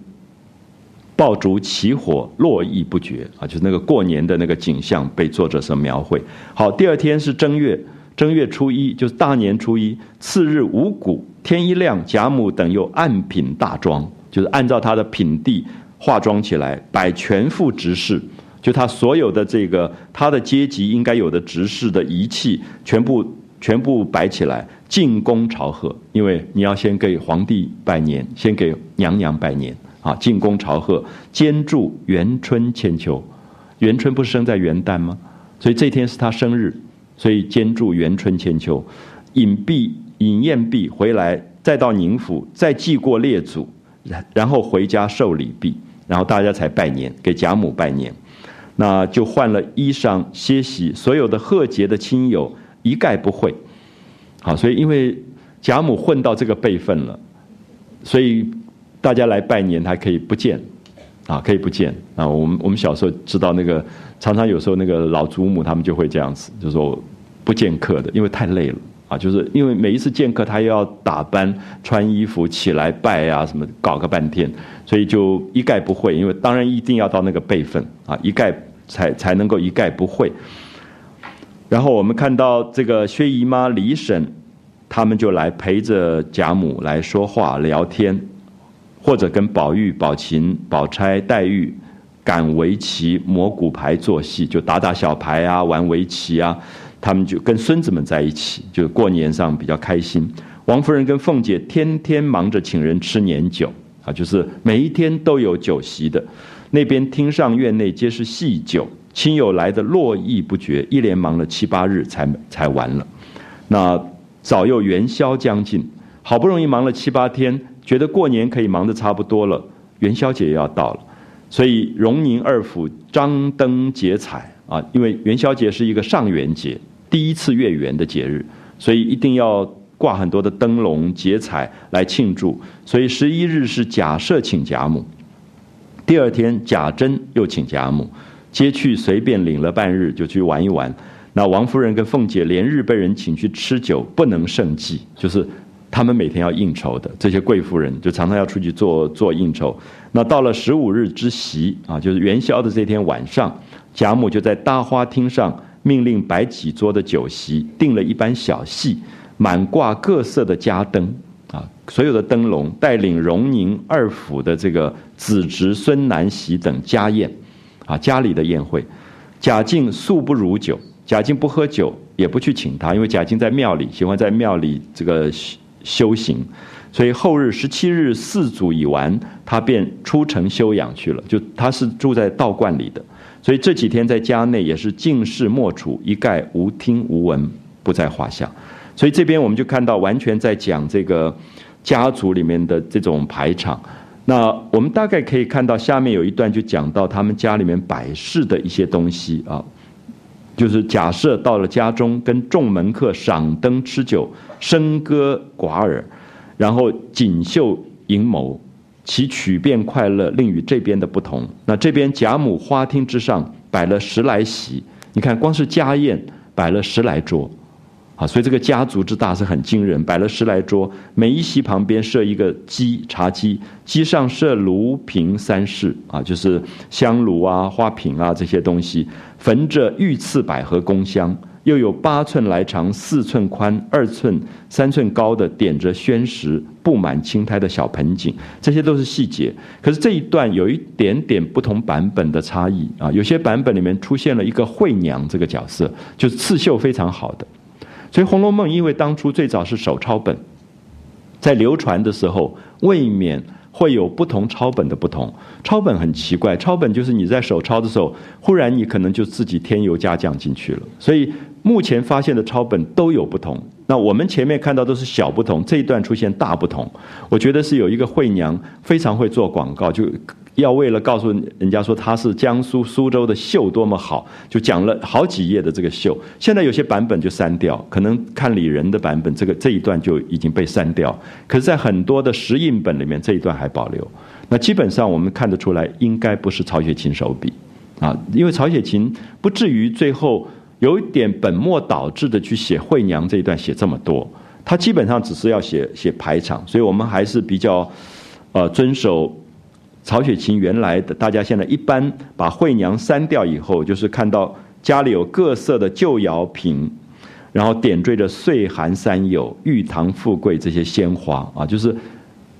爆竹起火，络绎不绝啊！就是那个过年的那个景象被作者所描绘。好，第二天是正月，正月初一就是大年初一。次日五谷，天一亮，贾母等又按品大妆，就是按照他的品地化妆起来，摆全副执事，就他所有的这个他的阶级应该有的执事的仪器，全部全部摆起来，进宫朝贺。因为你要先给皇帝拜年，先给娘娘拜年。啊，进宫朝贺，兼祝元春千秋。元春不是生在元旦吗？所以这天是他生日，所以兼祝元春千秋。饮毕饮宴毕回来，再到宁府，再祭过列祖，然然后回家受礼毕，然后大家才拜年，给贾母拜年，那就换了衣裳歇息，所有的贺节的亲友一概不会。好，所以因为贾母混到这个辈分了，所以大家来拜年他可以不见，啊，可以不见啊。我们我们小时候知道那个，常常有时候那个老祖母他们就会这样子，就说不见客的，因为太累了。啊，就是因为每一次见客，他又要打扮、穿衣服、起来拜啊，什么搞个半天，所以就一概不会。因为当然一定要到那个辈分啊，一概才才能够一概不会。然后我们看到这个薛姨妈、李婶，他们就来陪着贾母来说话聊天，或者跟宝玉、宝琴、宝钗、黛玉赶围棋、磨骨牌、做戏，就打打小牌啊，玩围棋啊。他们就跟孙子们在一起，就过年上比较开心。王夫人跟凤姐天天忙着请人吃年酒啊，就是每一天都有酒席的。那边厅上院内皆是细酒，亲友来的络绎不绝，一连忙了七八日才才完了。那早又元宵将近，好不容易忙了七八天，觉得过年可以忙得差不多了，元宵节要到了，所以荣宁二府张灯结彩啊，因为元宵节是一个上元节。第一次月圆的节日，所以一定要挂很多的灯笼、结彩来庆祝。所以十一日是贾赦请贾母，第二天贾珍又请贾母，接去随便领了半日就去玩一玩。那王夫人跟凤姐连日被人请去吃酒，不能胜计，就是他们每天要应酬的这些贵妇人，就常常要出去做做应酬。那到了十五日之席啊，就是元宵的这天晚上，贾母就在大花厅上。命令摆几桌的酒席，定了一班小戏，满挂各色的家灯啊，所有的灯笼，带领荣宁二府的这个子侄孙男媳等家宴，啊，家里的宴会。贾静素不如酒，贾静不喝酒，也不去请他，因为贾静在庙里，喜欢在庙里这个修行，所以后日十七日四祖已完，他便出城休养去了。就他是住在道观里的。所以这几天在家内也是静室默处，一概无听无闻，不在话下。所以这边我们就看到，完全在讲这个家族里面的这种排场。那我们大概可以看到，下面有一段就讲到他们家里面摆饰的一些东西啊，就是假设到了家中，跟众门客赏灯吃酒，笙歌寡耳，然后锦绣盈眸。其曲变快乐，另与这边的不同。那这边贾母花厅之上摆了十来席，你看光是家宴摆了十来桌，啊，所以这个家族之大是很惊人，摆了十来桌，每一席旁边设一个机茶几，机上设炉瓶三室，啊，就是香炉啊、花瓶啊这些东西，焚着御赐百合宫香。又有八寸来长、四寸宽、二寸、三寸高的点着宣石、布满青苔的小盆景，这些都是细节。可是这一段有一点点不同版本的差异啊，有些版本里面出现了一个惠娘这个角色，就是刺绣非常好的。所以《红楼梦》因为当初最早是手抄本，在流传的时候未免。会有不同抄本的不同，抄本很奇怪，抄本就是你在手抄的时候，忽然你可能就自己添油加酱进去了。所以目前发现的抄本都有不同。那我们前面看到都是小不同，这一段出现大不同，我觉得是有一个惠娘非常会做广告，就。要为了告诉人家说她是江苏苏州的绣多么好，就讲了好几页的这个绣。现在有些版本就删掉，可能看李仁的版本，这个这一段就已经被删掉。可是，在很多的石印本里面，这一段还保留。那基本上我们看得出来，应该不是曹雪芹手笔啊，因为曹雪芹不至于最后有一点本末倒置的去写惠娘这一段写这么多，他基本上只是要写写排场，所以我们还是比较呃遵守。曹雪芹原来的，大家现在一般把惠娘删掉以后，就是看到家里有各色的旧窑瓶，然后点缀着岁寒三友、玉堂富贵这些鲜花啊，就是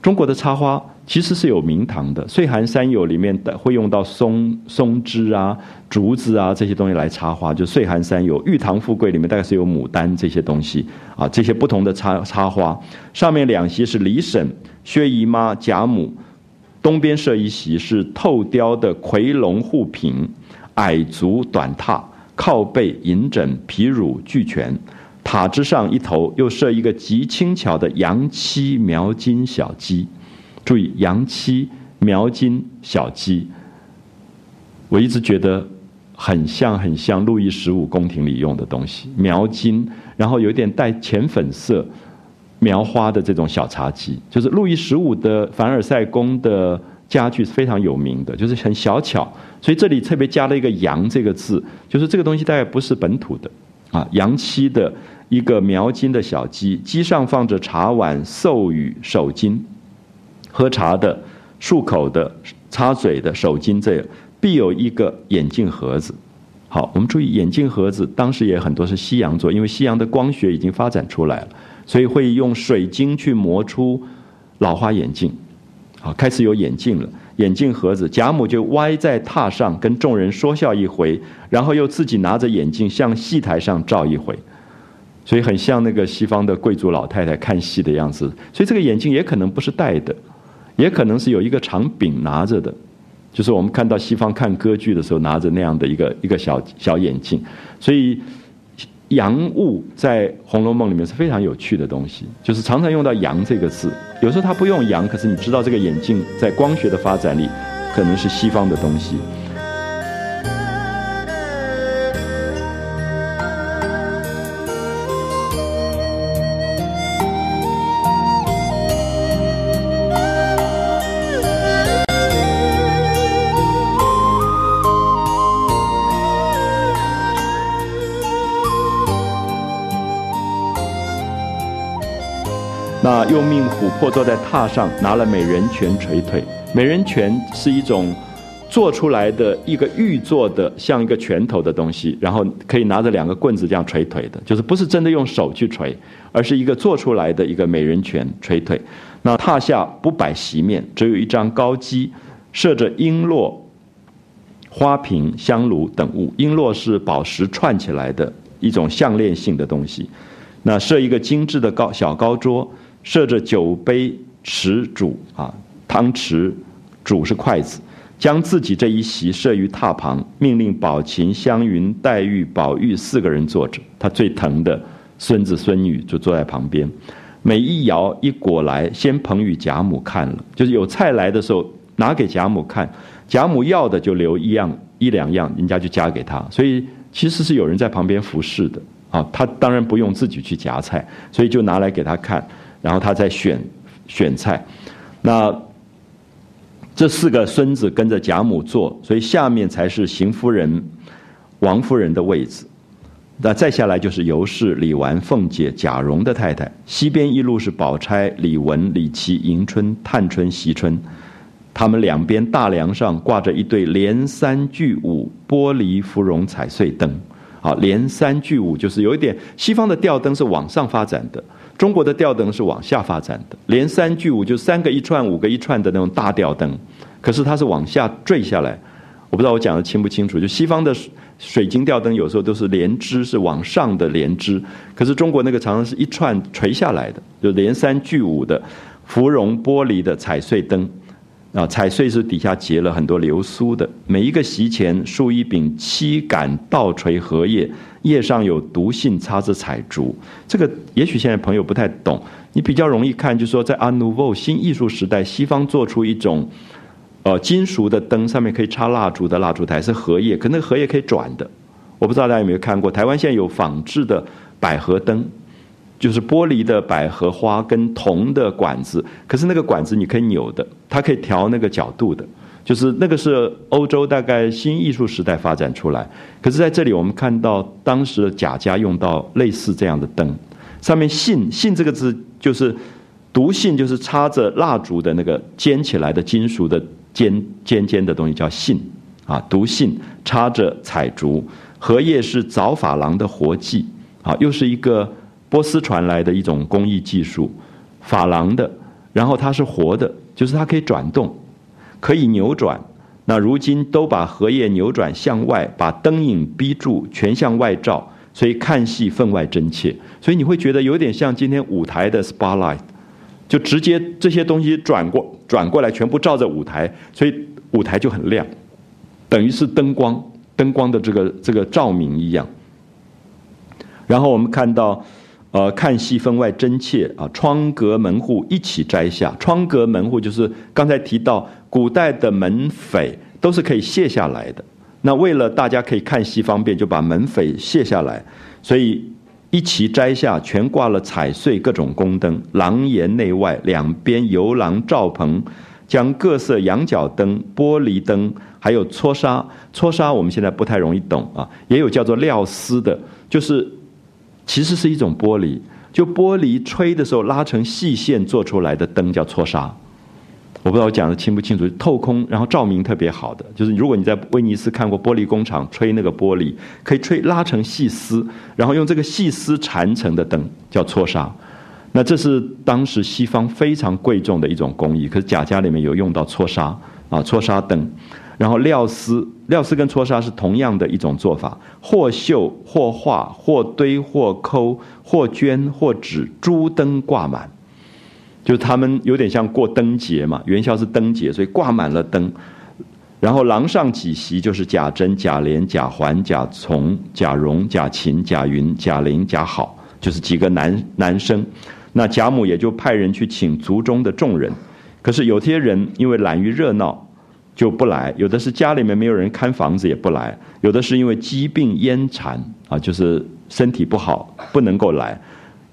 中国的插花其实是有名堂的。岁寒三友里面的会用到松松枝啊、竹子啊这些东西来插花，就岁寒三友。玉堂富贵里面大概是有牡丹这些东西啊，这些不同的插插花。上面两席是李婶、薛姨妈、贾母。东边设一席是透雕的夔龙护屏，矮足短榻，靠背银枕皮褥俱全。塔之上一头又设一个极轻巧的杨漆描金小鸡，注意杨漆描金小鸡，我一直觉得很像很像路易十五宫廷里用的东西，描金，然后有点带浅粉色描花的这种小茶几，就是路易十五的凡尔赛宫的家具是非常有名的，就是很小巧，所以这里特别加了一个“杨”这个字，就是这个东西大概不是本土的啊，杨漆的。一个描金的小鸡，鸡上放着茶碗、寿语、手巾，喝茶的、漱口的、擦嘴的手巾，这必有一个眼镜盒子。好，我们注意眼镜盒子，当时也很多是西洋做，因为西洋的光学已经发展出来了，所以会用水晶去磨出老花眼镜。好，开始有眼镜了，眼镜盒子，贾母就歪在榻上跟众人说笑一回，然后又自己拿着眼镜向戏台上照一回。所以很像那个西方的贵族老太太看戏的样子，所以这个眼镜也可能不是戴的，也可能是有一个长柄拿着的，就是我们看到西方看歌剧的时候拿着那样的一个一个小小眼镜。所以洋物在《红楼梦》里面是非常有趣的东西，就是常常用到“洋”这个字，有时候它不用“洋”，可是你知道这个眼镜在光学的发展里可能是西方的东西。又命琥珀坐在榻上，拿了美人拳捶腿。美人拳是一种做出来的一个玉做的，像一个拳头的东西，然后可以拿着两个棍子这样捶腿的，就是不是真的用手去捶，而是一个做出来的一个美人拳捶腿。那榻下不摆席面，只有一张高机，设着璎珞、花瓶、香炉等物。璎珞是宝石串起来的一种项链性的东西。那设一个精致的高小高桌。设着酒杯、匙、箸啊，汤匙、箸是筷子，将自己这一席设于榻旁，命令宝琴、湘云、黛玉、宝玉四个人坐着，他最疼的孙子孙女就坐在旁边，每一肴一果来，先捧与贾母看了，就是有菜来的时候拿给贾母看，贾母要的就留一样一两样，人家就夹给他，所以其实是有人在旁边服侍的啊，他当然不用自己去夹菜，所以就拿来给他看。然后他再选选菜，那这四个孙子跟着贾母坐，所以下面才是邢夫人、王夫人的位置。那再下来就是尤氏、李纨、凤姐、贾蓉的太太。西边一路是宝钗、李文、李琦、迎春、探春、惜春，他们两边大梁上挂着一对连三聚五玻璃芙蓉彩穗灯。好，连三聚五就是有一点西方的吊灯是往上发展的。中国的吊灯是往下发展的，连三聚五就三个一串、五个一串的那种大吊灯，可是它是往下坠下来。我不知道我讲的清不清楚？就西方的水晶吊灯有时候都是连枝是往上的连枝，可是中国那个常常是一串垂下来的，就连三聚五的芙蓉玻璃的彩穗灯。啊，彩穗是底下结了很多流苏的，每一个席前竖一柄七杆倒垂荷叶，叶上有毒性插着彩竹。这个也许现在朋友不太懂，你比较容易看，就是说在阿努沃新艺术时代，西方做出一种，呃，金属的灯，上面可以插蜡烛的蜡烛台是荷叶，可那个荷叶可以转的。我不知道大家有没有看过，台湾现在有仿制的百合灯。就是玻璃的百合花跟铜的管子，可是那个管子你可以扭的，它可以调那个角度的，就是那个是欧洲大概新艺术时代发展出来。可是在这里我们看到当时的贾家用到类似这样的灯，上面“信”“信”这个字就是毒信，就是插着蜡烛的那个尖起来的金属的尖尖尖的东西叫信啊，毒信插着彩烛，荷叶是凿珐琅的活计啊，又是一个。波斯传来的一种工艺技术，珐琅的，然后它是活的，就是它可以转动，可以扭转。那如今都把荷叶扭转向外，把灯影逼住，全向外照，所以看戏分外真切。所以你会觉得有点像今天舞台的 spotlight，就直接这些东西转过转过来，全部照着舞台，所以舞台就很亮，等于是灯光灯光的这个这个照明一样。然后我们看到，呃，看戏分外真切啊，窗格门户一起摘下。窗格门户就是刚才提到，古代的门扉都是可以卸下来的。那为了大家可以看戏方便，就把门扉卸下来，所以一齐摘下，全挂了彩穗各种宫灯，廊檐内外两边游廊罩棚，将各色羊角灯、玻璃灯，还有搓纱。搓纱我们现在不太容易懂啊，也有叫做料丝的，就是。其实是一种玻璃，就玻璃吹的时候拉成细线做出来的灯叫搓纱。我不知道我讲的清不清楚，透空然后照明特别好的，就是如果你在威尼斯看过玻璃工厂吹那个玻璃，可以吹拉成细丝，然后用这个细丝缠成的灯叫搓纱。那这是当时西方非常贵重的一种工艺，可是贾家里面有用到搓纱啊，搓纱灯。然后料丝，料丝跟搓纱是同样的一种做法，或绣或画或堆或抠或绢或纸，珠灯挂满，就是他们有点像过灯节嘛。元宵是灯节，所以挂满了灯。然后廊上几席就是贾珍、贾琏、贾环、贾从、贾蓉、贾芹、贾云、贾玲、贾好，就是几个男男生。那贾母也就派人去请族中的众人，可是有些人因为懒于热闹。就不来，有的是家里面没有人看房子也不来，有的是因为疾病烟残啊，就是身体不好不能够来，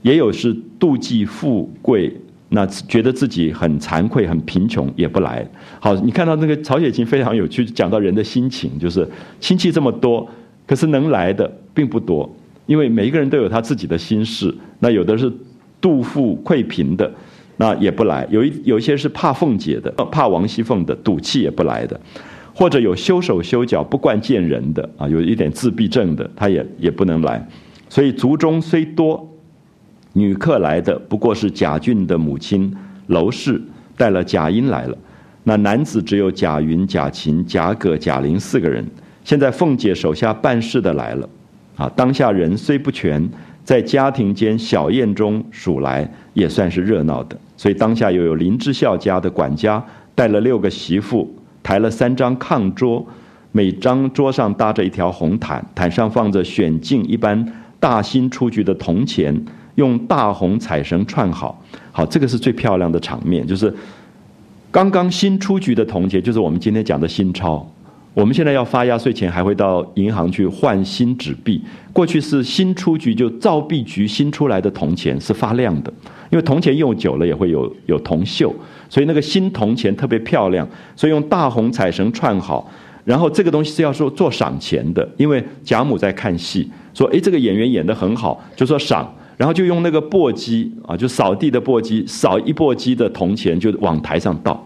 也有是妒忌富贵，那觉得自己很惭愧很贫穷也不来。好，你看到那个曹雪芹非常有趣，讲到人的心情，就是亲戚这么多，可是能来的并不多，因为每一个人都有他自己的心事。那有的是妒富愧贫的。那也不来，有一有一些是怕凤姐的，怕王熙凤的，赌气也不来的，或者有修手修脚不惯见人的啊，有一点自闭症的，他也也不能来。所以族中虽多女客来的，不过是贾俊的母亲娄氏带了贾英来了。那男子只有贾云、贾芹、贾葛、贾玲四个人。现在凤姐手下办事的来了，啊，当下人虽不全。在家庭间小宴中数来也算是热闹的，所以当下又有林之孝家的管家带了六个媳妇，抬了三张炕桌，每张桌上搭着一条红毯，毯上放着选镜一般大新出局的铜钱，用大红彩绳串好。好，这个是最漂亮的场面，就是刚刚新出局的铜钱，就是我们今天讲的新钞。我们现在要发压岁钱，还会到银行去换新纸币。过去是新出局，就造币局新出来的铜钱是发亮的，因为铜钱用久了也会有有铜锈，所以那个新铜钱特别漂亮，所以用大红彩绳串好。然后这个东西是要说做赏钱的，因为贾母在看戏，说：“哎，这个演员演得很好，就说赏。”然后就用那个簸箕啊，就扫地的簸箕，扫一簸箕的铜钱就往台上倒，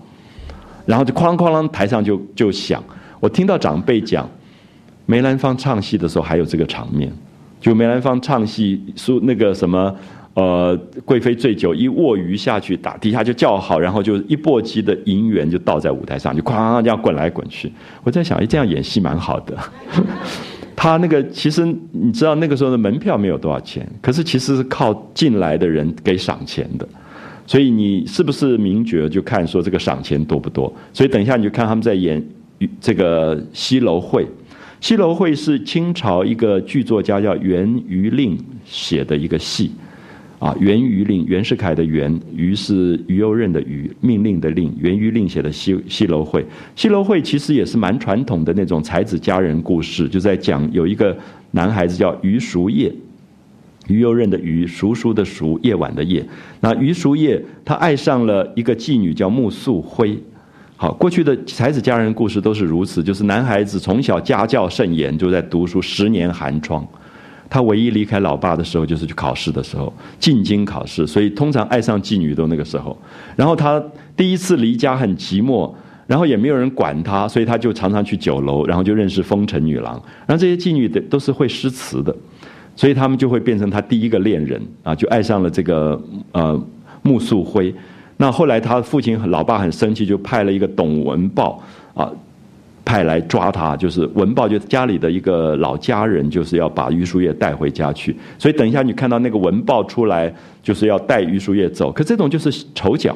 然后就哐啷哐啷，台上就就响。我听到长辈讲，梅兰芳唱戏的时候还有这个场面，就梅兰芳唱戏说那个什么，呃，贵妃醉酒一卧鱼下去打底下就叫好，然后就一簸箕的银元就倒在舞台上，就哐这样滚来滚去。我在想，哎，这样演戏蛮好的。他那个其实你知道那个时候的门票没有多少钱，可是其实是靠进来的人给赏钱的，所以你是不是名角就看说这个赏钱多不多。所以等一下你就看他们在演。这个《西楼会》，《西楼会》是清朝一个剧作家叫袁余令写的一个戏，啊，袁余令，袁世凯的袁，余是余右任的余，命令的令，袁余令写的《西西楼会》。《西楼会》其实也是蛮传统的那种才子佳人故事，就在讲有一个男孩子叫余淑叶，余右任的余，叔叔的叔，夜晚的夜。那余淑夜他爱上了一个妓女叫穆素辉。好，过去的才子佳人故事都是如此，就是男孩子从小家教甚严，就在读书，十年寒窗。他唯一离开老爸的时候，就是去考试的时候，进京考试。所以通常爱上妓女都那个时候。然后他第一次离家很寂寞，然后也没有人管他，所以他就常常去酒楼，然后就认识风尘女郎。然后这些妓女的都是会诗词的，所以他们就会变成他第一个恋人啊，就爱上了这个呃木素辉。那后来他父亲老爸很生气，就派了一个董文豹啊，派来抓他。就是文豹，就家里的一个老家人，就是要把于淑叶带回家去。所以等一下你看到那个文豹出来，就是要带于淑叶走。可这种就是丑角，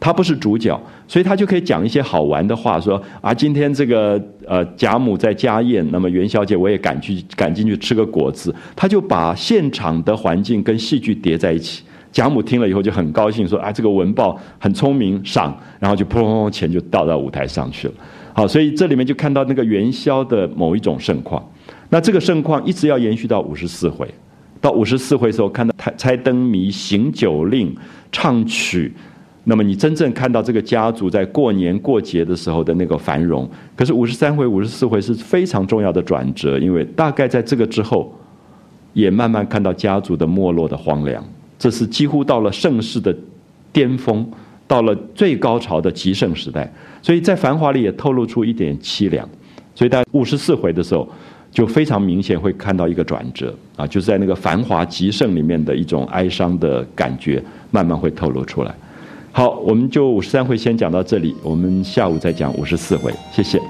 他不是主角，所以他就可以讲一些好玩的话，说啊，今天这个呃贾母在家宴，那么元宵节我也赶去赶进去吃个果子，他就把现场的环境跟戏剧叠在一起。贾母听了以后就很高兴，说啊，这个文豹很聪明，赏，然后就砰砰砰钱就倒到舞台上去了。好，所以这里面就看到那个元宵的某一种盛况。那这个盛况一直要延续到五十四回，到五十四回的时候，看到猜猜灯谜、行酒令、唱曲，那么你真正看到这个家族在过年过节的时候的那个繁荣。可是五十三回、五十四回是非常重要的转折，因为大概在这个之后，也慢慢看到家族的没落的荒凉。这是几乎到了盛世的巅峰，到了最高潮的极盛时代。所以在繁华里也透露出一点凄凉，所以在五十四回的时候，就非常明显会看到一个转折啊，就是在那个繁华极盛里面的一种哀伤的感觉，慢慢会透露出来。好，我们就五十三回先讲到这里，我们下午再讲五十四回，谢谢。